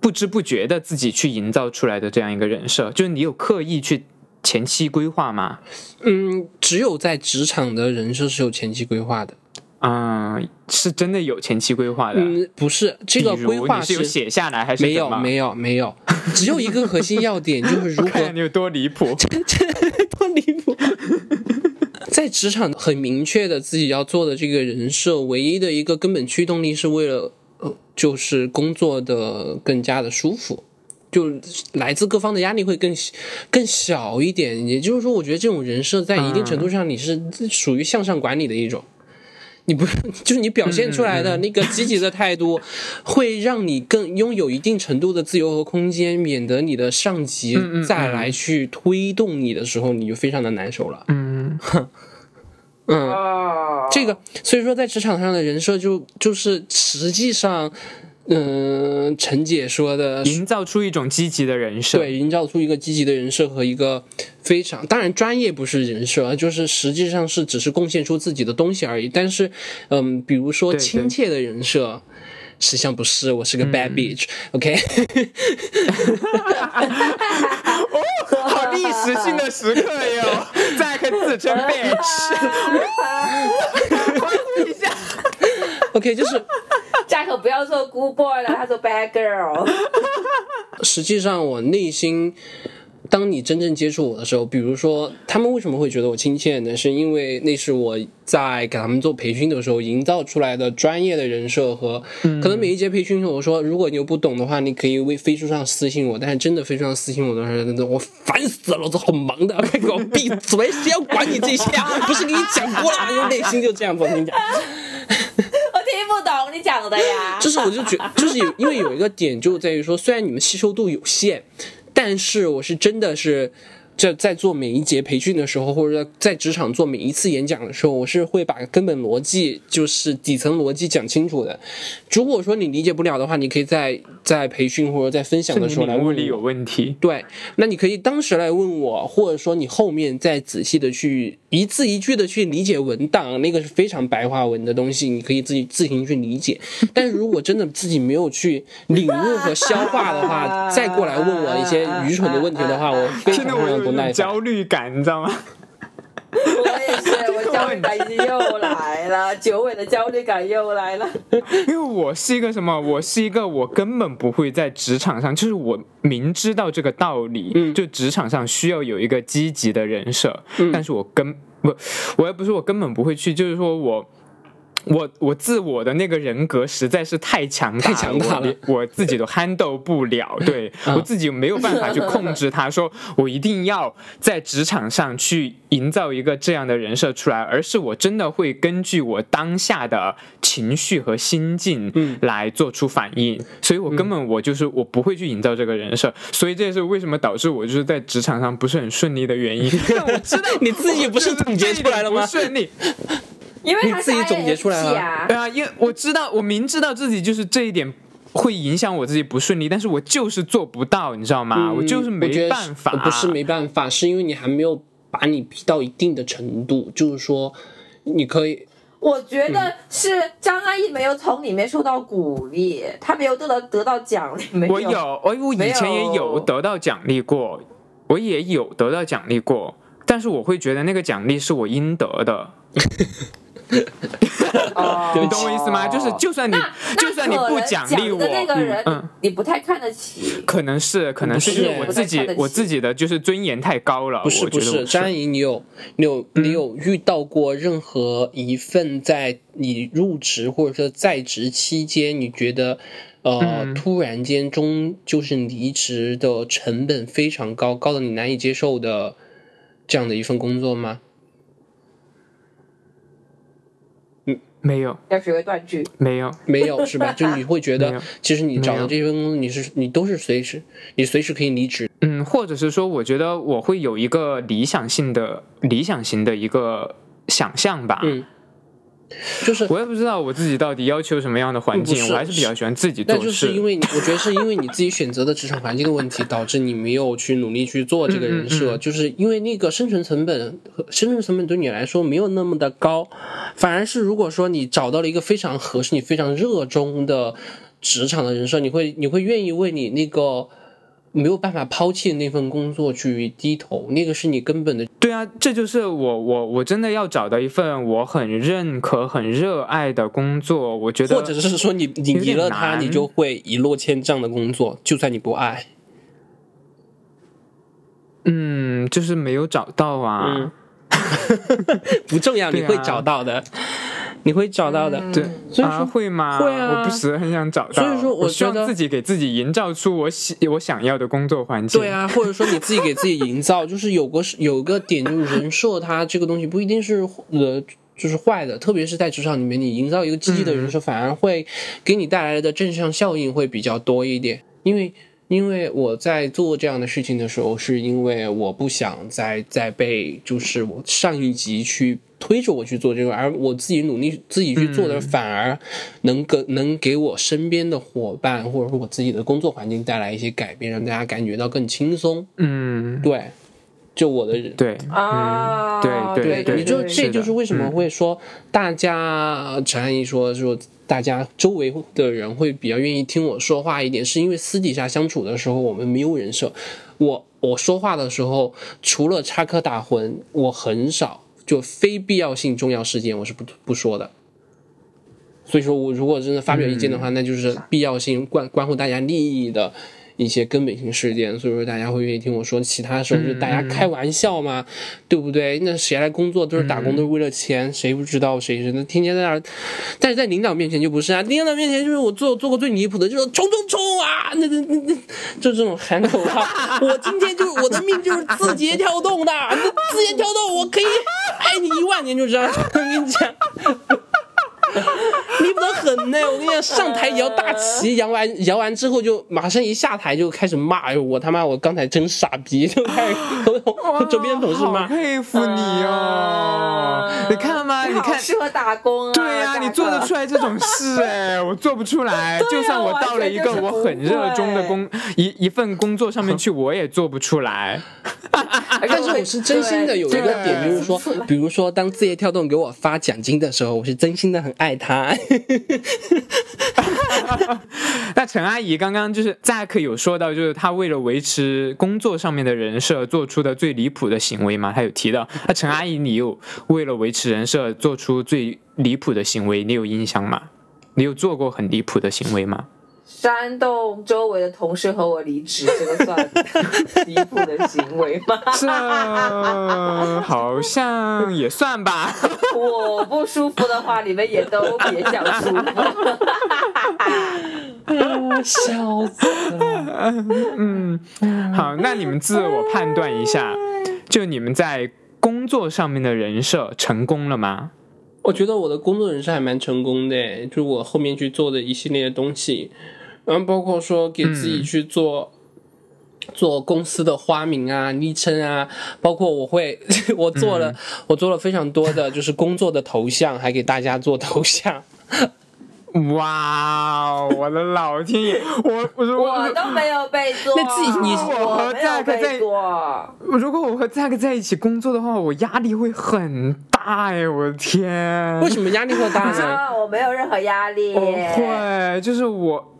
不知不觉的自己去营造出来的这样一个人设？就是你有刻意去前期规划吗？嗯，只有在职场的人设是有前期规划的。嗯，是真的有前期规划的。嗯，不是这个规划你是有写下来还是没有没有没有，只有一个核心要点，就是如何看你有多离谱。多离谱。在职场很明确的自己要做的这个人设，唯一的一个根本驱动力是为了，呃，就是工作的更加的舒服，就来自各方的压力会更更小一点。也就是说，我觉得这种人设在一定程度上你是属于向上管理的一种。你不 就是你表现出来的那个积极的态度，会让你更拥有一定程度的自由和空间，免得你的上级再来去推动你的时候，你就非常的难受了。嗯，嗯，哦，这个所以说在职场上的人设就就是实际上，嗯、陈姐说的营造出一种积极的人设。对，营造出一个积极的人设和一个非常，当然专业不是人设，就是实际上是只是贡献出自己的东西而已。但是，嗯，比如说亲切的人设，实际上不是，我是个 bad bitch，OK，哦、好历史性的时刻哟！再可自称 bitch，欢呼一下。OK，就是 扎克不要做 good boy 了，他做 bad girl。实际上我内心。当你真正接触我的时候，比如说他们为什么会觉得我亲切呢？是因为那是我在给他们做培训的时候营造出来的专业的人设和，可能每一节培训我说，如果你有不懂的话，你可以微飞书上私信我。但是真的飞书上私信我的时候，我烦死了，我都好忙的，快给我闭嘴！谁要管你这些啊？不是给你讲过了吗？就 内心就这样子，我跟你讲。讲的呀。就是我就觉 就是有因为有一个点就在于说，虽然你们吸收度有限，但是我是真的是。在在做每一节培训的时候，或者在职场做每一次演讲的时候，我是会把根本逻辑，就是底层逻辑讲清楚的。如果说你理解不了的话，你可以在在培训或者在分享的时候来问领悟力有。问题。对，那你可以当时来问我，或者说你后面再仔细的去一字一句的去理解文档，那个是非常白话文的东西，你可以自己自行去理解。但是如果真的自己没有去领悟和消化的话，再过来问我一些愚蠢的问题的话，我非常非常不耐烦。焦虑感，你知道吗？我也是，我 焦虑感已经又来了，久违的焦虑感又来了。因为我是一个什么？我是一个我根本不会在职场上，就是我明知道这个道理，嗯就职场上需要有一个积极的人设，但是我根不，我也不是我根本不会去，就是说我。我我自我的那个人格实在是太强大太强大了。我我自己都 handle 不了，对、嗯。我自己没有办法去控制他，说 我一定要在职场上去营造一个这样的人设出来，而是我真的会根据我当下的情绪和心境嗯。来做出反应，所以我根本我就是我不会去营造这个人设，所以这也是为什么导致我就是在职场上不是很顺利的原因。但我知道你自己不是总结出来了吗？不顺利，因为他你自己总结出来了对啊，因为我知道，我明知道自己就是这一点会影响我自己不顺利，但是我就是做不到，你知道吗？我就是没办法，不是没办法，是因为你还没有把你逼到一定的程度，就是说，你可以我觉得是张阿姨没有从里面受到鼓励，她没有得到得到奖励，没我有，我我以前也有有得到奖励过，我也有得到奖励过，但是我会觉得那个奖励是我应得的，哦 你懂我意思吗？就是就算你就算你不奖励我，的那个人，你不太看得起。可能是可能是是因为我自己我自己的就是尊严太高了，不是不是，我觉得我张怡，你有你有嗯？你有遇到过任何一份在你入职或者说在职期间，你觉得呃、嗯。突然间中就是离职的成本非常高，高的你难以接受的这样的一份工作吗？没有。要学会断句，没有，没有是吧？就你会觉得，其实你找的这份工作，你是你都是随时，你随时可以离职。嗯，或者是说，我觉得我会有一个理想性的理想型的一个想象吧，嗯就是我也不知道我自己到底要求什么样的环境我还是比较喜欢自己做事。那就是因为你，我觉得是因为你自己选择的职场环境的问题，导致你没有去努力去做这个人设，嗯嗯嗯就是因为那个生存成本，生存成本对你来说没有那么的高，反而是如果说你找到了一个非常合适、你非常热衷的职场的人设，你会你会愿意为你那个。没有办法抛弃那份工作去低头，那个是你根本的对啊，这就是我我我真的要找到一份我很认可、很热爱的工作。我觉得，或者是说你你离了他，你就会一落千丈的工作，就算你不爱。嗯，就是没有找到啊。嗯 不重要，你会找到的，你会找到的。对，啊，所以说会吗？会啊我不时很想找到。所以说我我希望觉得自己给自己营造出我喜我想要的工作环境。对，啊，或者说你自己给自己营造，就是有个有个点，就是人设，它这个东西不一定是呃。就是坏的，特别是在职场里面，你营造一个积极的人设，反而会给你带来的正向效应会比较多一点。因为，因为我在做这样的事情的时候，是因为我不想再再被就是我上一级去推着我去做这个，而我自己努力自己去做的，反而能给能给我身边的伙伴或者说我自己的工作环境带来一些改变，让大家感觉到更轻松。嗯，对，就我的人。对，啊，对对，对你就这就是为什么会说大家陈安怡说说大家周围的人会比较愿意听我说话一点，是因为私底下相处的时候我们没有人设。我我说话的时候，除了插科打诨，我很少就非必要性重要事件我是不不说的。所以说我如果真的发表意见的话，那就是必要性关关乎大家利益的一些根本性事件，所以说大家会愿意听我说。其他时候就大家开玩笑嘛，对不对？那谁来工作都是打工，都是为了钱，谁不知道谁是那天天在那儿？但是在领导面前就不是啊，领导面前就是我做做过最离谱的，就是冲冲冲啊，那那那那，就这种喊口号。我今天就是我的命就是字节跳动的，那字节跳动我可以爱你一万年，就这样。我跟你讲。离谱的很呢！我跟你讲，上台摇大旗，摇完摇完之后就马上一下台就开始骂，哎呦我他妈我刚才真傻逼，就开始和 和周边的同事好骂。佩服你哦！你看吗？你看。适合打工啊！对呀、大你做得出来这种事哎，我做不出来。就算我到了一个我很热衷的工一一份工作上面去，我也做不出来。但是我是真心的有一个点，对就是说，比如说当字节跳动给我发奖金的时候，我是真心的很爱他。那陈阿姨刚刚就是 Zack 有说到，就是她为了维持工作上面的人设做出的最离谱的行为吗？她有提到。那陈阿姨，你有为了维持人设做出最离谱的行为，你有印象吗？你有做过很离谱的行为吗？煽动周围的同事和我离职，这个算离谱的行为吗？这好像也算吧。我不舒服的话，你们也都别想舒服。笑死了！嗯，好，那你们自我判断一下，就你们在工作上面的人设成功了吗？我觉得我的工作人设还蛮成功的，就是我后面去做的一系列的东西，然后包括说给自己去做。做公司的花名啊、昵称啊，包括我会，我做了，我做了非常多的就是工作的头像，还给大家做头像。哇哦，我的老天爷！我我如我都没有被做，那自己你我和没有 Zack 在。如果我和 Zack 在一起工作的话，我压力会很大哎！我的天，为什么压力会大呢？啊，我没有任何压力。我会，就是我，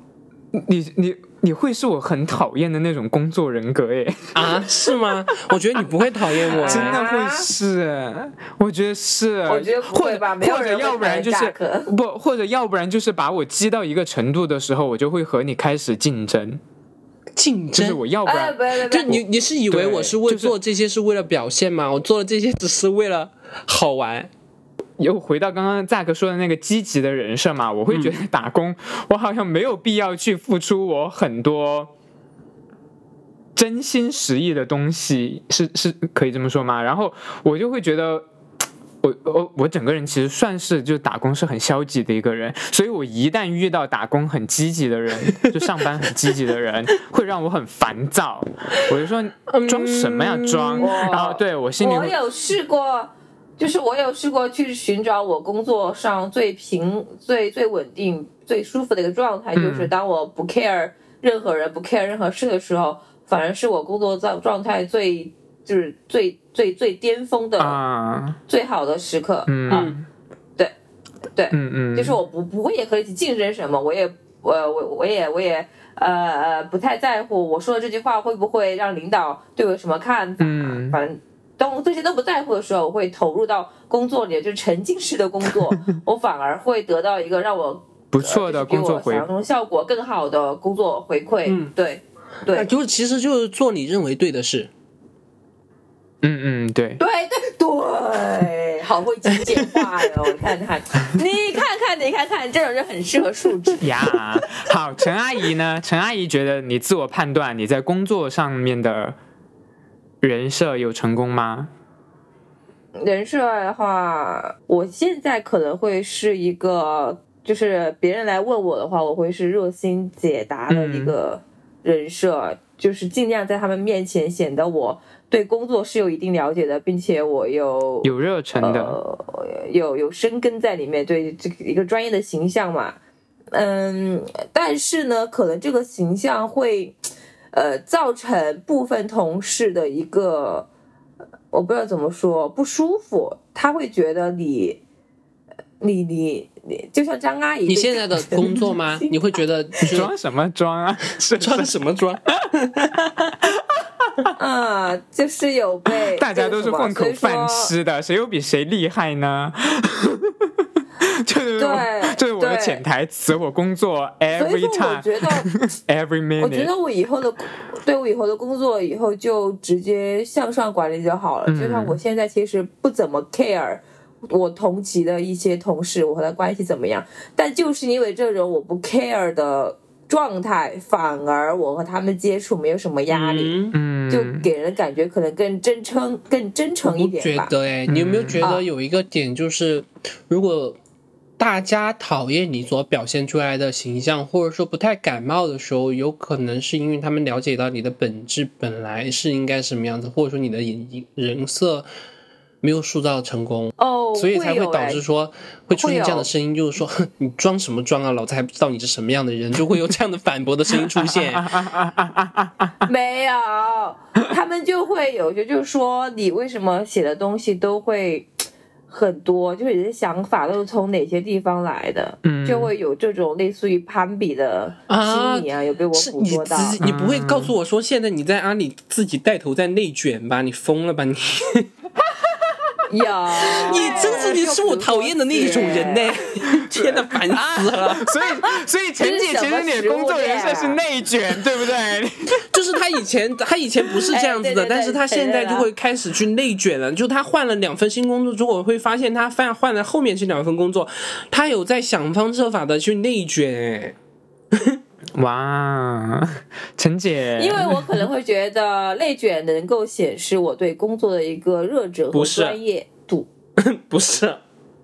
你你你会是我很讨厌的那种工作人格耶，啊，是吗？我觉得你不会讨厌我，真的会是，我觉得是，我觉得不或者会吧没有或者要不然就是不，或者要不然就是把我激到一个程度的时候，我就会和你开始竞争，竞就是争。我要不哎，然不不不，就你你是以为我是为就是做这些是为了表现吗？我做了这些只是为了好玩。又回到刚刚 Zack 说的那个积极的人设嘛，我会觉得打工，我好像没有必要去付出我很多真心实意的东西，是是可以这么说吗？然后我就会觉得。我我我整个人其实算是就打工是很消极的一个人，所以我一旦遇到打工很积极的人，就上班很积极的人，会让我很烦躁。我就说装什么呀装？哇然后对我心里会我有试过就是我有试过去寻找我工作上最平、最最稳定、最舒服的一个状态，就是嗯当我不 care 任何人、不 care 任何事的时候，反而是我工作状状态最就是最最最巅峰的、啊，最好的时刻。嗯。啊，对对，嗯嗯，就是我不不会也和你一起竞争什么，我也我我我也我也呃呃不太在乎我说的这句话会不会让领导对我有什么看法，嗯。反正。当我这些都不在乎的时候，我会投入到工作里，就是沉浸式的工作，我反而会得到一个让我不错的呃就是比工作回我想象中效果更好的工作回馈。嗯对啊对就是其实就是做你认为对的事。嗯嗯对，对对对，好会精简化哟！你看看，你看看，你看看，这种人很适合述职。呀，好，陈阿姨呢？陈阿姨觉得你自我判断你在工作上面的人设有成功吗？人设的话，我现在可能会是一个，就是别人来问我的话，我会是热心解答的一个人设，就是尽量在他们面前显得我对工作是有一定了解的，并且我有有热忱的，呃有有深根在里面，对这个一个专业的形象嘛。嗯，但是呢，可能这个形象会呃造成部分同事的一个我不知道怎么说不舒服，他会觉得你你你你就像张阿姨，你现在的工作吗？你会觉得就是装什么装啊？是 装什么装？啊、就是有被大家都是混口饭吃的，谁又比谁厉害呢？就是对 就是我的对。潜台词，我工作所以 every 说，我 time 觉得 every 我觉 minute，得我以后的，对我以后的工作以后就直接向上管理就好了。嗯就像我现在其实不怎么 care 我同级的一些同事，我和他关系怎么样，但就是因为这种我不 care 的状态，反而我和他们接触没有什么压力，嗯，嗯，就给人感觉可能更真诚、更真诚一点吧。觉得哎，你有没有觉啊。得有一个点就是，如果大家讨厌你所表现出来的形象，或者说不太感冒的时候，有可能是因为他们了解到你的本质本来是应该什么样子，或者说你的人人设没有塑造成功。哦，所以才会导致说会出现这样的声音，就是说哼你装什么装啊，老子还不知道你是什么样的人，就会有这样的反驳的声音出现。没有，他们就会有就就是说你为什么写的东西都会很多，就是你的想法都是从哪些地方来的，嗯就会有这种类似于攀比的心理啊，有被我捕捉到。你不会告诉我说现在你在阿里自己带头在内卷吧？你疯了吧你？有，你真是你是我讨厌的那一种人呢！天呐，烦死了！所以所以陈姐其实你的工作人设是内卷，对不对？就是他以前他以前不是这样子的，哎对对对但是他现在就会开始去内卷了。就他换了两份新工作之后，我会发现他换换了后面这两份工作，他有在想方设法的去内卷。哎哇，陈姐，因为我可能会觉得内卷能够显示我对工作的一个热忱和不是专业度。不是，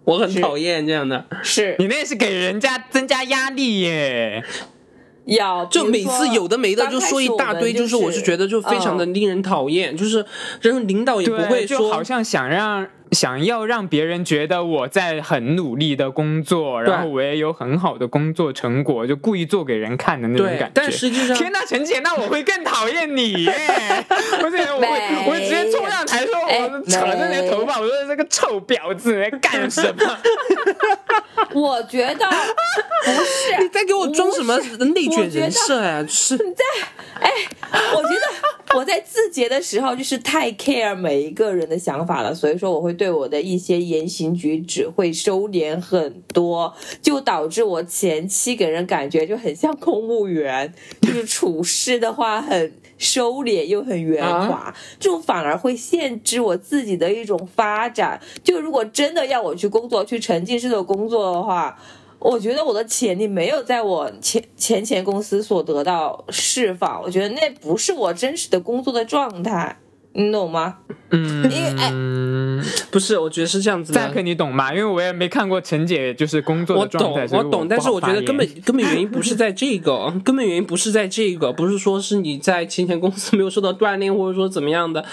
我很讨厌这样的。是你那是给人家增加压力耶。要就每次有的没的就说一大堆，就是我是觉得就非常的嗯令人讨厌，就是然后领导也不，会说好像想让想要让别人觉得我在很努力的工作，然后我也有很好的工作成果，就故意做给人看的那种感觉。但实际上天呐，陈姐，那我会更讨厌你耶！我觉得我会，我会直接冲上台说，哎我扯着你的头发，我说这个臭婊子在干什么？我觉得不是，你在给我装什么内卷人设啊？是在哎，我觉得我在字节的时候就是太 care 每一个人的想法了，所以说我会对我的一些言行举止会收敛很多，就导致我前期给人感觉就很像公务员，就是处事的话很收敛又很圆滑，这种反而会限制我自己的一种发展。就如果真的要我去工作，去沉浸式的工作的话。我觉得我的潜力没有在我前前前公司所得到释放，我觉得那不是我真实的工作的状态，你懂吗？嗯因为哎不是？我觉得是这样子的。再克你懂吗？因为我也没看过陈姐就是工作我懂的状态，，我懂，但是我觉得根本根本原因不是在这个，根本原因不是在这个，不是说是你在前前公司没有受到锻炼，或者说怎么样的，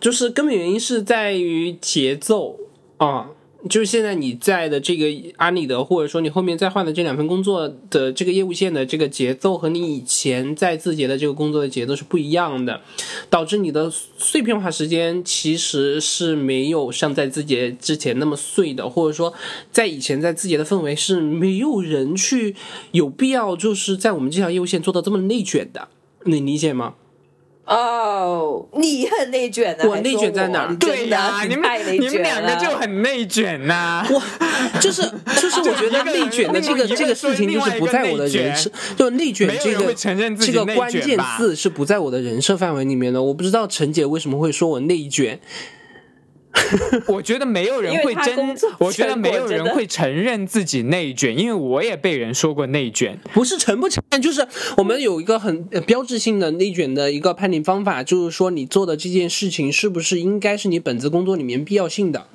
就是根本原因是在于节奏。啊，就是现在你在的这个阿里的，或者说你后面再换的这两份工作的这个业务线的这个节奏，和你以前在字节的这个工作的节奏是不一样的，导致你的碎片化时间其实是没有像在字节之前那么碎的，或者说在以前在字节的氛围是没有人去有必要就是在我们这条业务线做到这么内卷的，你理解吗？哦，你很内卷啊，我内卷在哪对呀、你们你们卷两个就很内卷呐、我，就是就是，我觉得内卷的这个这个事情就是不在我的人设，就内卷这个这个关键字是不在我的人设范围里面的。我不知道陈姐为什么会说我内卷，我觉得没有人会真我觉得没有人会承认自己内卷，因为我也被人说过内卷。不是承不承认，就是我们有一个很呃标志性的内卷的一个判定方法，就是说你做的这件事情是不是应该是你本职工作里面必要性的。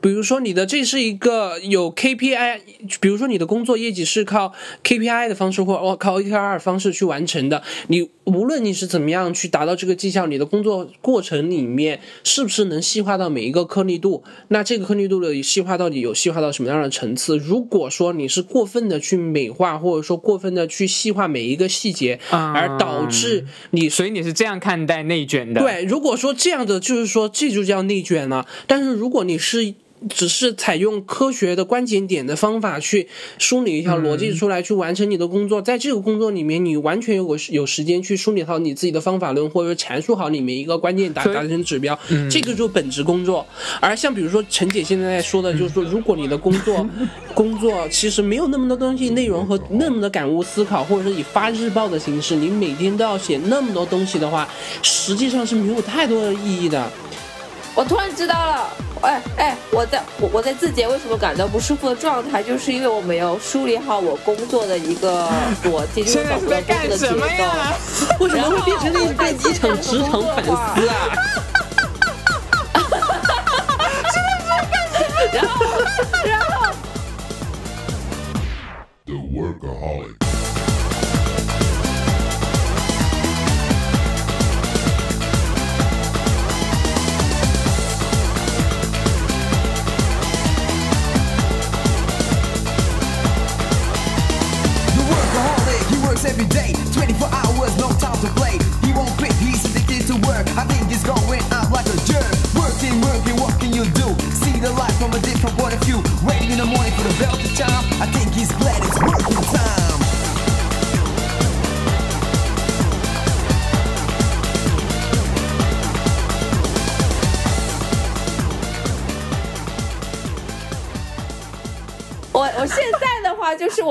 比如说你的这是一个有 KPI，比如说你的工作业绩是靠 KPI 的方式或者靠 OKR 方式去完成的，你无论你是怎么样去达到这个绩效，你的工作过程里面是不是能细化到每一个颗粒度？那这个颗粒度的细化到底有细化到什么样的层次？如果说你是过分的去美化，或者说过分的去细化每一个细节，啊而导致你所以你是这样看待内卷的？，对，如果说这样的，就是说这就叫内卷了。但是如果你是只是采用科学的关键点的方法去梳理一条逻辑出来，去完成你的工作，在这个工作里面，你完全有个有时间去梳理好你自己的方法论，或者说阐述好里面一个关键达达成指标，这个就是本职工作。而像比如说陈姐现在在说的，就是说，如果你的工作 工作其实没有那么多东西内容和那么多感悟思考，或者是以发日报的形式，你每天都要写那么多东西的话，实际上是没有太多的意义的。我突然知道了，哎哎，我在我我在字节为什么感到不舒服的状态，就是因为我没有梳理好我工作的一个逻辑，就是现在是在我工作的节奏。为什么会变成了一个一场职场反思啊？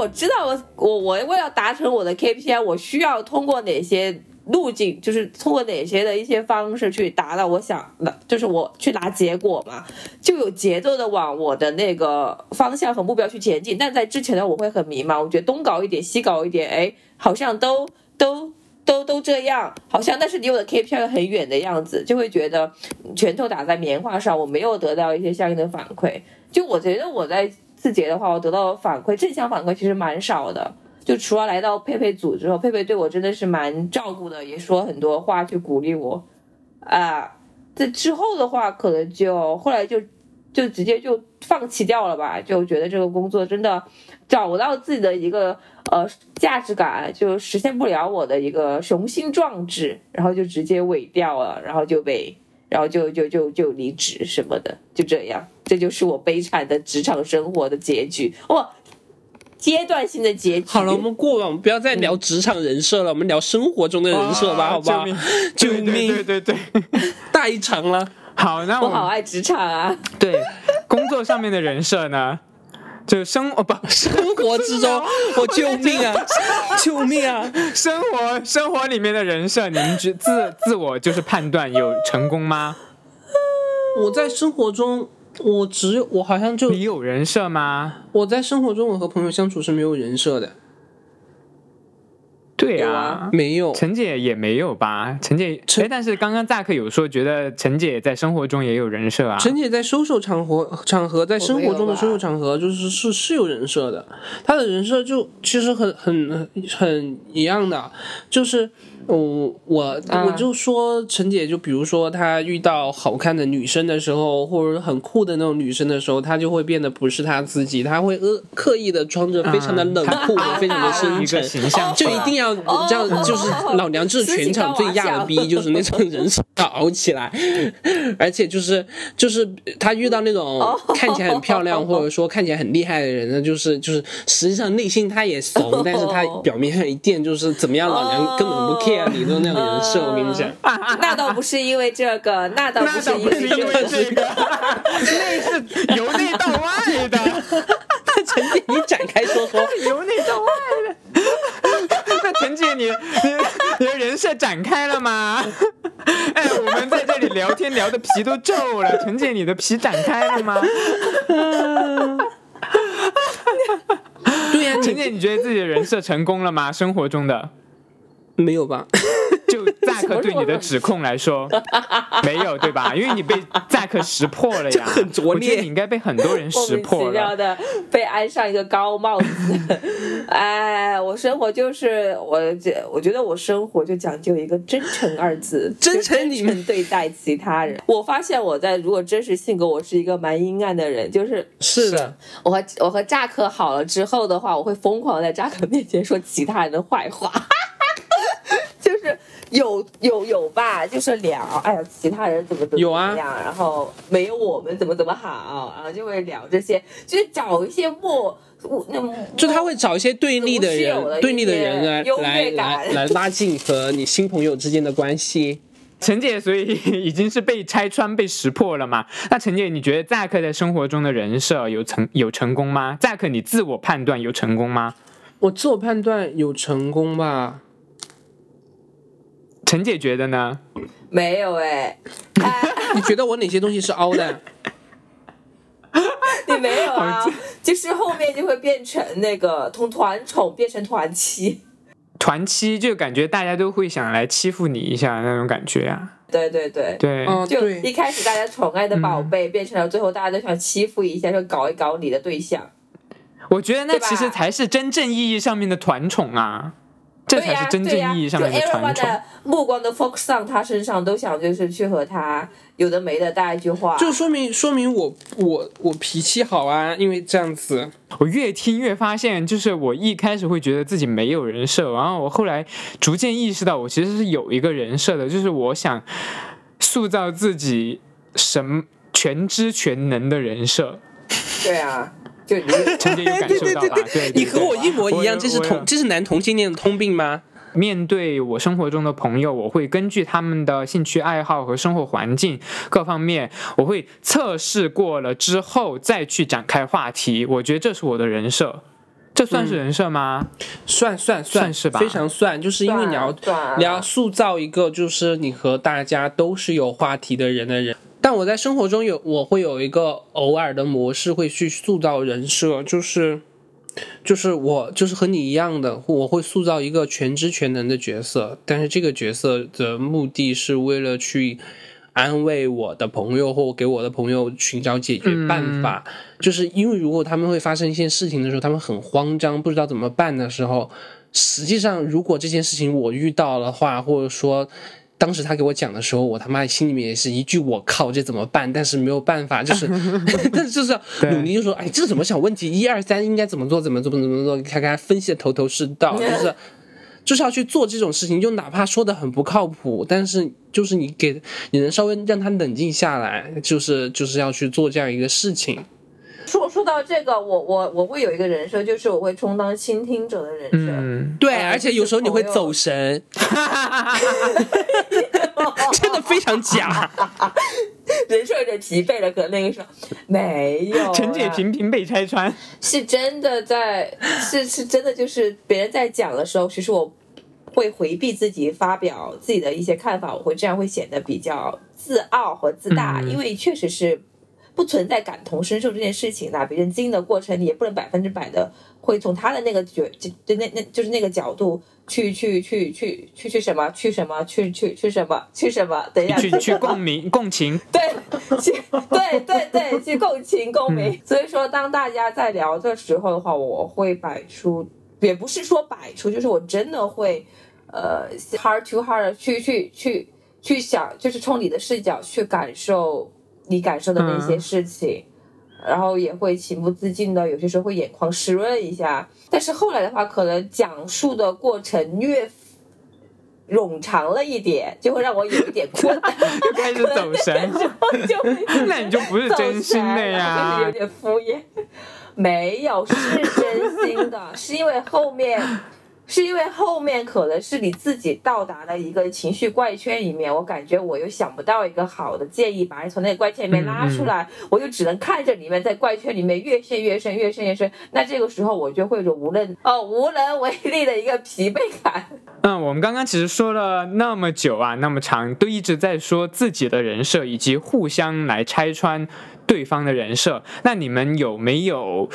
我知道我我我为了达成我的 KPI，我需要通过哪些路径，就是通过哪些的一些方式去达到我想的，就是我去拿结果嘛，就有节奏的往我的那个方向和目标去前进。但在之前呢，我会很迷茫，我觉得东搞一点西搞一点，哎，好像都都。都都这样，好像但是离我的 KPI 很远的样子，就会觉得拳头打在棉花上，我没有得到一些相应的反馈。就我觉得我在字节的话，我得到反馈正向反馈其实蛮少的。就除了来到佩佩组之后，佩佩对我真的是蛮照顾的，也说很多话去鼓励我。啊，这之后的话，可能就后来就就直接就放弃掉了吧，就觉得这个工作真的找不到自己的一个呃价值感，就实现不了我的一个雄心壮志，然后就直接萎掉了，然后就被。然后就就就就离职什么的，就这样，这就是我悲惨的职场生活的结局。哇，阶段性的结局。好了，我们过往不要再聊职场人设了，我们聊生活中的人设吧，好不好救命？救对对！对对对。大一场了。好，那我我好爱职场啊！对工作上面的人设呢，就生哦不 生活之中，我救命啊！救命啊！生活生活里面的人设，你们觉自自我就是判断有成功吗？我在生活中，我只有我好像就你有人设吗？我在生活中，我和朋友相处是没有人设的。对有啊啊，没有，陈姐也没有吧？陈姐，陈哎，但是刚刚 Zack 有说，觉得陈姐在生活中也有人设啊。陈姐在收售场合场合，在生活中的收售场合，就是是是有人设的。她的人设就其实很很很一样的，就是我我啊我就说陈姐，就比如说她遇到好看的女生的时候，或者很酷的那种女生的时候，她就会变得不是她自己，她会呃刻意的装着非常的冷酷，啊非常的深沉。就一定要哦这样，就是老娘就是全场最亚的逼，就是那种人设要熬起来，而且就是就是他遇到那种看起来很漂亮或者说看起来很厉害的人呢，就是就是实际上内心他也怂，但是他表面上一定就是怎么样，老娘根本不 care 你的那种人设，我跟你讲。那倒不是因为这个，那倒不是因为为这个，那是由内到外的，陈姐，你展开说说。由内到外的。那陈姐你，你你的人设展开了吗？哎，我们在这里聊天聊的皮都皱了，陈姐你的皮展开了吗？对呀、陈姐，你觉得自己的人设成功了吗？生活中的？没有吧？就 Zack 对你的指控来说，没有对吧？因为你被 Zack 识破了呀，很拙劣我觉得你应该被很多人 莫名其识破了。妙的被安上一个高帽子。哎，我生活就是我觉，我觉得我生活就讲究一个真诚二字，真诚就你们对待其他人。我发现我在如果真实性格，我是一个蛮阴暗的人，就是是的，我和我和扎克好了之后的话，我会疯狂在扎克面前说其他人的坏话。就是有有有吧，就是聊，哎呀，其他人怎么怎么有啊怎么样，然后没有我们怎么怎么好，然后就会聊这些，就是找一些莫那就他会找一些对立的人，对立的人来优来来来拉近和你新朋友之间的关系。陈姐，所以已经是被拆穿、被识破了嘛？那陈姐，你觉得 Zack 在生活中的人设有成有成功吗？Zack，你自我判断有成功吗？我自我判断有成功吧？陈姐觉得呢？没有哎、哎，你觉得我哪些东西是凹的？你没有啊，就是后面就会变成那个从团宠变成团欺，团欺就感觉大家都会想来欺负你一下那种感觉啊。对对对。对，嗯，就一，开始大家宠爱的宝贝，变成了最后大家都想欺负一下，就搞一搞你的对象。我觉得那其实才是真正意义上面的团宠啊，这、才是真、正意义上的 everyone 团宠。的目光都 focus on 他身上，都想就是去和他有的没的搭一句话。就说明说明我我我脾气好啊，因为这样子。我越听越发现，就是我一开始会觉得自己没有人设，然后我后来逐渐意识到，我其实是有一个人设的，就是我想塑造自己什么全知全能的人设。对啊，就你 陈姐有感受到吧？对，对你和我一模一样，这是同这是男同性恋的通病吗？面对我生活中的朋友，我会根据他们的兴趣爱好和生活环境各方面，我会测试过了之后再去展开话题。我觉得这是我的人设，这算是人设吗？算算算是吧非常算，就是因为你要你要塑造一个就是你和大家都是有话题的人的人。但我在生活中有我会有一个偶尔的模式，会去塑造人设，就是就是我就是和你一样的，我会塑造一个全知全能的角色，但是这个角色的目的是为了去安慰我的朋友或给我的朋友寻找解决办法，就是因为如果他们会发生一些事情的时候，他们很慌张，不知道怎么办的时候，实际上如果这件事情我遇到的话，或者说。当时他给我讲的时候，我他妈心里面也是一句“我靠，这怎么办？”但是没有办法，就是，但是就是要努力，就说，哎，这怎么想问题？一二三应该怎么做？怎么怎么？怎么做？看看分析的头头是道，就是就是要去做这种事情，就哪怕说的很不靠谱，但是就是你给你能稍微让他冷静下来，就是就是要去做这样一个事情。说说到这个，我我我会有一个人设，就是我会充当倾听者的人设。嗯，对，呃而且有时候你会走神，真的非常假。人设有点疲惫了，可能那个时候没有。陈姐频频被拆穿。是真的在，是是真的，就是别人在讲的时候，其实我会回避自己发表自己的一些看法，我会这样会显得比较自傲和自大，嗯因为确实是不存在感同身受这件事情的。别人经历的过程，你也不能百分之百的会从他的那个角，就就那那就是那个角度去去去去去去什么去什么去去去什么去什么。等一下，去去共鸣共情，对，去对对对，去共情共鸣。所以说，当大家在聊的时候的话，我会摆出，也不是说摆出，就是我真的会，呃，heart to heart 地去去去去想，就是从你的视角去感受你感受的那些事情。然后也会情不自禁的，有些时候会眼眶湿润一下。但是后来的话，可能讲述的过程越冗长了一点，就会让我有一点困难。就开始走神，就会 那你就不是真心的就是有。点敷衍。没有，是真心的，是因为后面，是因为后面可能是你自己到达了一个情绪怪圈里面，我感觉我又想不到一个好的建议把你从那个怪圈里面拉出来，我就只能看着你们在怪圈里面越陷越深，越陷越深。那这个时候我就会有无能哦无能为力的一个疲惫感。嗯，我们刚刚其实说了那么久啊，那么长，都一直在说自己的人设，以及互相来拆穿对方的人设。那你们有没有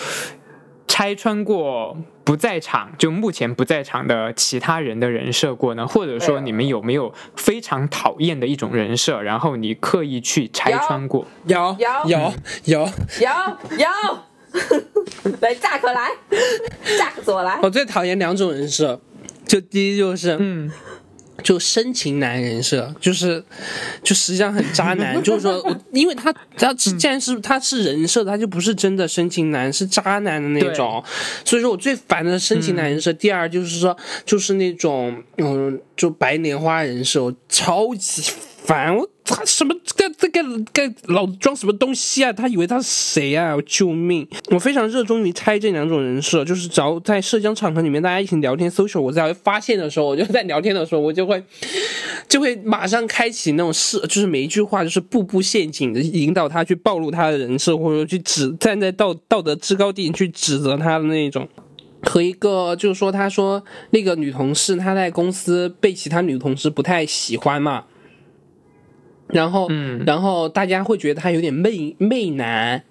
拆穿过不在场，就目前不在场的其他人的人设过呢？或者说你们有没有非常讨厌的一种人设，然后你刻意去拆穿过？有有有有，有有，来炸 可来，炸可左来。我最讨厌两种人设，就第一就是嗯，就深情男人设，就是就实际上很渣男，就是说我因为他他既然是他是人设，他就不是真的深情男，是渣男的那种，所以说我最烦的深情男人设。第二就是说就是那种嗯，就白莲花人设，我超级烦，我他什么这这个个老装什么东西啊？他以为他是谁啊？救命！我非常热衷于拆这两种人设，就是只要在社交场合里面大家一起聊天 social，我才会发现的时候，我就在 聊天的时候，我就会就会马上开启那种是，就是每一句话就是步步陷阱的引导他去暴露他的人设，或者说去指站在道道德制高点去指责他的那种。和一个就是说，他说那个女同事她在公司被其他女同事不太喜欢嘛，然后，嗯。然后大家会觉得他有点媚媚男，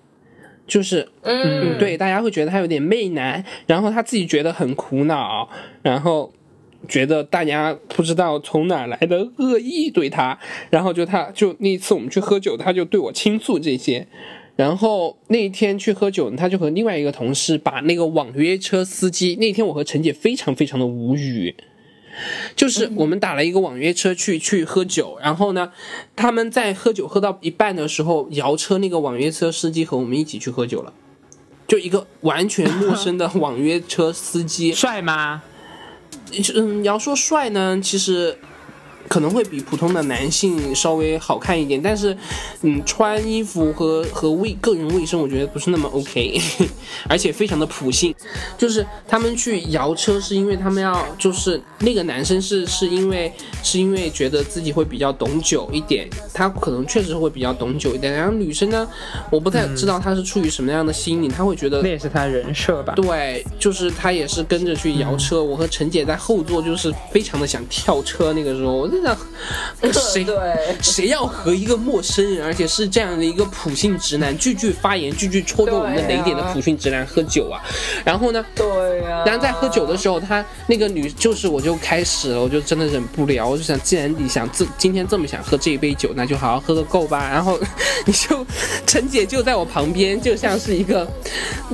就是嗯，对，大家会觉得他有点媚男，然后他自己觉得很苦恼，然后觉得大家不知道从哪来的恶意对他，然后就他就那一次我们去喝酒，他就对我倾诉这些。然后那一天去喝酒，他就和另外一个同事把那个网约车司机，那天我和陈姐非常非常的无语，就是我们打了一个网约车去去喝酒，然后呢，他们在喝酒喝到一半的时候，摇车那个网约车司机和我们一起去喝酒了，就一个完全陌生的网约车司机，帅吗？嗯，你要说帅呢，其实可能会比普通的男性稍微好看一点，但是，嗯，穿衣服和和卫个人卫生，我觉得不是那么 OK，而且非常的普信。就是他们去摇车，是因为他们要，就是那个男生是是因为是因为觉得自己会比较懂酒一点，他可能确实会比较懂酒一点。然后女生呢，我不太知道她是出于什么样的心理，她会觉得那也是他人设吧？对，就是他也是跟着去摇车，我和陈姐在后座，就是非常的想跳车。那个时候，谁，谁要和一个陌生人，而且是这样的一个普信直男，句句发言，句句戳中我们的雷点的普信直男喝酒啊？然后呢，对呀、然后在喝酒的时候，他那个女就是我就开始了，我就真的忍不了，我就想，既然你想这今天这么想喝这一杯酒，那就好好喝个够吧。然后 你就陈姐就在我旁边，就像是一个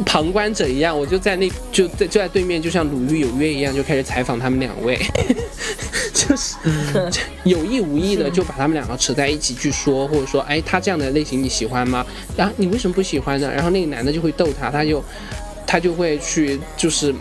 旁观者一样，我就在那就在就在对面，就像鲁豫有约一样，就开始采访他们两位，就是有意无意的就把他们两个扯在一起去说，或者说，哎，他这样的类型你喜欢吗？然后你为什么不喜欢呢？然后那个男的就会逗他，他就他就会去就是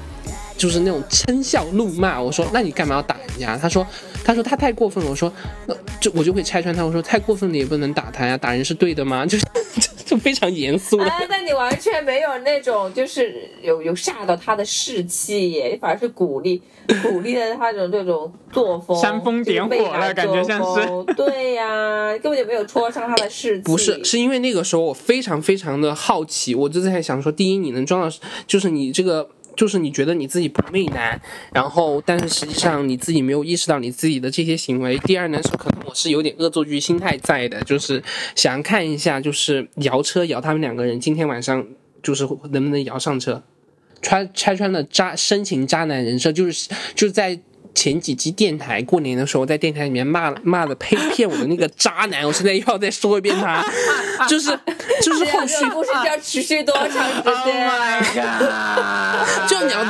就是那种嗔笑怒骂。我说那你干嘛要打人家？他说他说他太过分了。我说那就我就会拆穿他。我说太过分了也不能打他呀，打人是对的吗？就是 就非常严肃的。啊，但你完全没有那种就是有有吓到他的士气耶，反而是鼓励鼓励了他的这种作风，煽风点火了感觉像是对呀、根本就没有戳伤他的士气。不是，是因为那个时候我非常非常的好奇，我就在想说，第一，你能装到，就是你这个就是你觉得你自己不媚男，然后但是实际上你自己没有意识到你自己的这些行为。第二呢是可能我是有点恶作剧心态在的，就是想看一下，就是摇车摇他们两个人今天晚上就是能不能摇上车。拆拆穿了渣深情渣男人设，就是就是在前几期电台过年的时候，在电台里面骂骂的呸骗我的那个渣男，我现在又要再说一遍他，就是就是后续这个故事要持续多长时间？就你要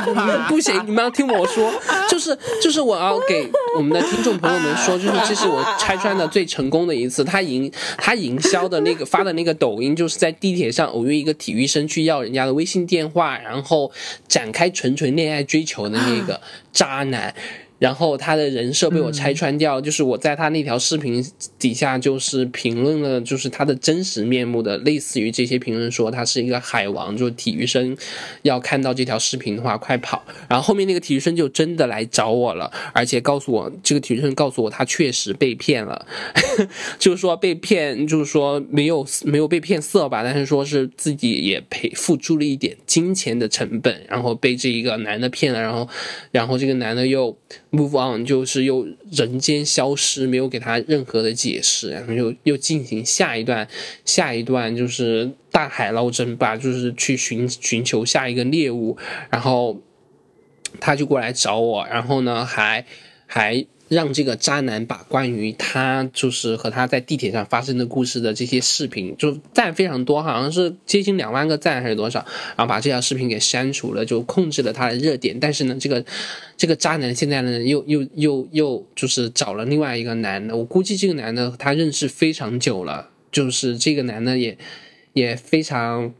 不行，你们要听我说，就是就是我要给我们的听众朋友们说，就是这是我拆穿的最成功的一次。他营他营销的那个发的那个抖音，就是在地铁上偶遇一个体育生去要人家的微信电话，然后展开纯纯恋爱追求的那个渣男。然后他的人设被我拆穿掉，就是我在他那条视频底下就是评论了，就是他的真实面目的，类似于这些评论说他是一个海王，就是体育生，要看到这条视频的话快跑。然后后面那个体育生就真的来找我了，而且告诉我这个体育生告诉我他确实被骗了，就是说被骗，就是说没有没有被骗色吧，但是说是自己也赔付出了一点金钱的成本，然后被这一个男的骗了，然后然后这这个男的又。move on 就是又人间消失，没有给他任何的解释，然后又又进行下一段，下一段就是大海捞针吧，就是去寻寻求下一个猎物，然后他就过来找我，然后呢还还让这个渣男把关于他就是和他在地铁上发生的故事的这些视频，就赞非常多，好像是接近两万个赞还是多少，然后把这条视频给删除了，就控制了他的热点。但是呢，这个这个渣男现在呢又又又又就是找了另外一个男的，我估计这个男的他认识非常久了，就是这个男的也也非常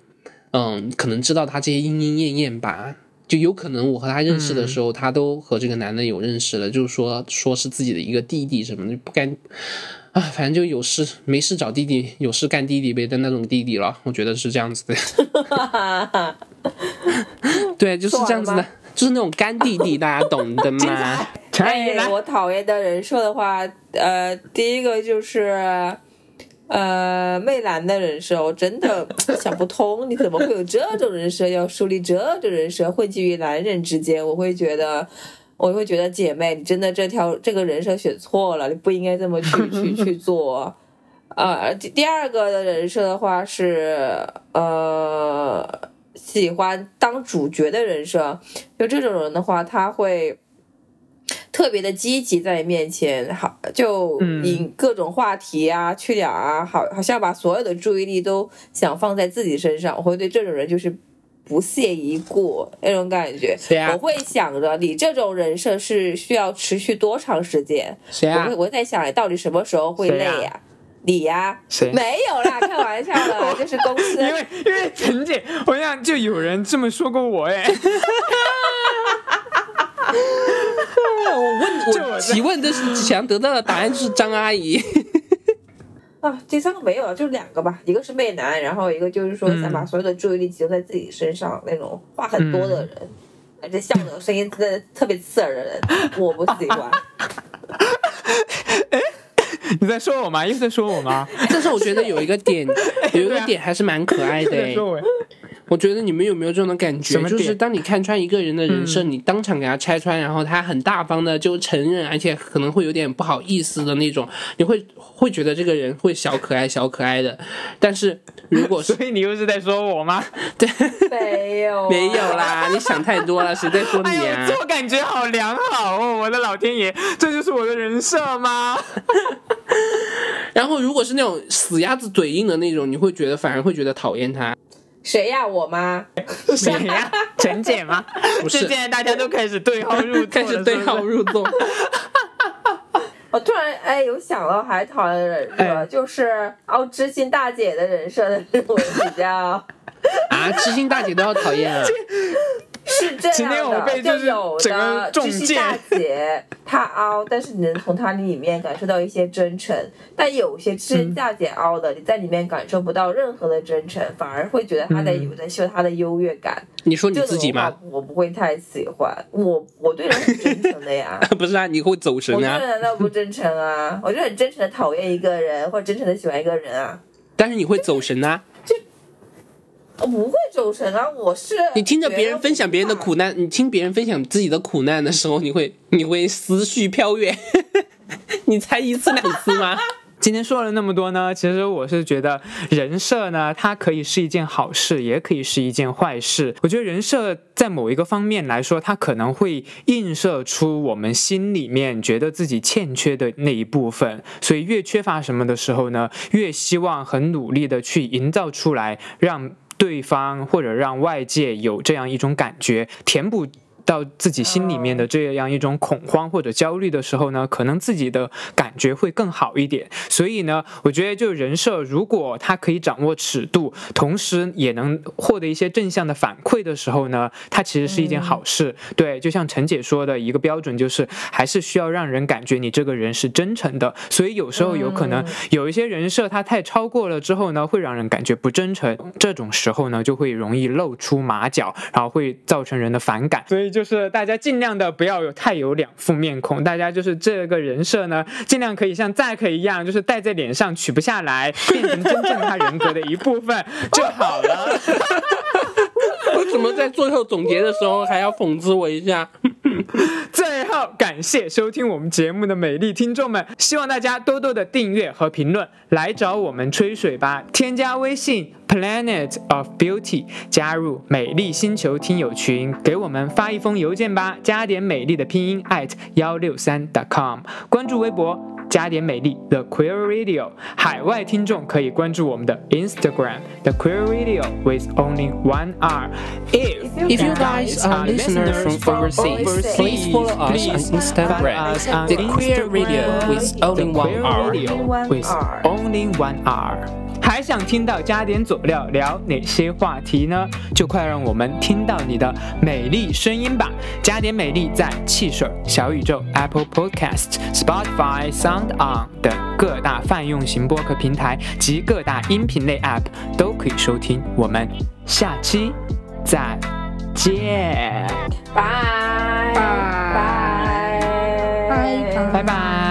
嗯，可能知道他这些莺莺燕燕吧。就有可能我和他认识的时候，他都和这个男的有认识了，就是说说是自己的一个弟弟什么的，不干啊，反正就有事没事找弟弟，有事干弟弟呗的那种弟弟了，我觉得是这样子的。对，就是这样子的就是那种干弟弟，大家懂的吗？哎，我讨厌的人设的话，呃，第一个就是。呃，媚男的人设，我真的 想不通，你怎么会有这种人设？要树立这种人设，混迹于男人之间，我会觉得，我会觉得姐妹，你真的这条这个人设选错了，你不应该这么去 去去做。呃，第第二个的人设的话是，呃，喜欢当主角的人设，就这种人的话，他会特别的积极在你面前，好就引各种话题啊、去聊啊，好好像把所有的注意力都想放在自己身上。我会对这种人就是不屑一顾那种感觉。谁啊我会想着你这种人设是需要持续多长时间？谁啊我会？我在想，到底什么时候会累谁呀、你呀、谁没有啦，开玩笑的，就是公司因为因为陈姐，我想就有人这么说过我哎，我问我提问，这是想得到的答案就是张阿姨。啊，第三个没有了，就两个吧，一个是媚男，然后一个就是说想把所有的注意力集中在自己身上那种话很多的人，而且笑的声音真的特别刺耳的人，我不喜欢。你在说我吗？又在说我吗？但是我觉得有一个点，有一个点还是蛮可爱的、欸。我。觉得你们有没有这种感觉就是当你看穿一个人的人设，你当场给他拆穿，然后他很大方的就承认，而且可能会有点不好意思的那种，你会会觉得这个人会小可爱小可爱的。但是如果是 所以你又是在说我吗？对没有、没有。啦，你想太多了，谁在说你？自我感觉好良好哦！我的老天爷，这就是我的人设吗？然后如果是那种死鸭子嘴硬的那种，你会觉得反而会觉得讨厌他。谁呀、我吗？谁呀？陈姐吗？不是现在大家都开始对号入座开，始对号入座。我突然哎有想到还讨厌的人设，哎就是哦知心大姐的人设的人，我比较。啊，知心大姐都要讨厌啊！是这今天我样的，被就有整个的中箭知心大姐她凹，但是你能从她里面感受到一些真诚；但有些知心大姐凹的，你在里面感受不到任何的真诚，反而会觉得她在有在秀她的优越感。你说你自己吗？我不会太喜欢，我我对人很真诚的呀。不是啊，你会走神啊我对人。难道不真诚啊？我就很真诚的讨厌一个人，或者真诚的喜欢一个人啊。但是你会走神啊。我不会走神啊，我是你听着别人分享别人的苦难，你听别人分享自己的苦难的时候，你会你会思绪飘远，你才一次两次吗？今天说了那么多呢，其实我是觉得人设呢，它可以是一件好事，也可以是一件坏事。我觉得人设在某一个方面来说，它可能会映射出我们心里面觉得自己欠缺的那一部分，所以越缺乏什么的时候呢，越希望很努力的去营造出来，让对方或者让外界有这样一种感觉，填补。到自己心里面的这样一种恐慌或者焦虑的时候呢，可能自己的感觉会更好一点。所以呢，我觉得就人设，如果他可以掌握尺度，同时也能获得一些正向的反馈的时候呢，它其实是一件好事。对，就像陈姐说的一个标准就是，还是需要让人感觉你这个人是真诚的。所以有时候有可能有一些人设它太超过了之后呢，会让人感觉不真诚。这种时候呢，就会容易露出马脚，然后会造成人的反感。所以就是大家尽量的不要有太有两副面孔，大家就是这个人设呢，尽量可以像 Zack 一样，就是戴在脸上取不下来，变成真正他人格的一部分 就好了。为什么在最后总结的时候还要讽刺我一下？最后，感谢收听我们节目的美丽听众们，希望大家多多的订阅和评论，来找我们吹水吧。添加微信 Planet of Beauty，加入美丽星球听友群，给我们发一封邮件吧，加点美丽的拼音 at 幺六三 com，关注微博。加点美丽 The Queer Radio，海外听众可以关注我们的 Instagram The Queer Radio with only one R。If If you guys are listeners from overseas, please follow us on Instagram, The Queer Radio with only one R. with only one R。 还想听到加点佐料聊哪些话题呢？就快让我们听到你的美丽声音吧！加点美丽在汽水、小宇宙、Apple Podcast、Spotify、Sound On 等各大泛用型播客平台及各大音频类 App 都可以收听。我们下期再见，拜拜拜拜拜。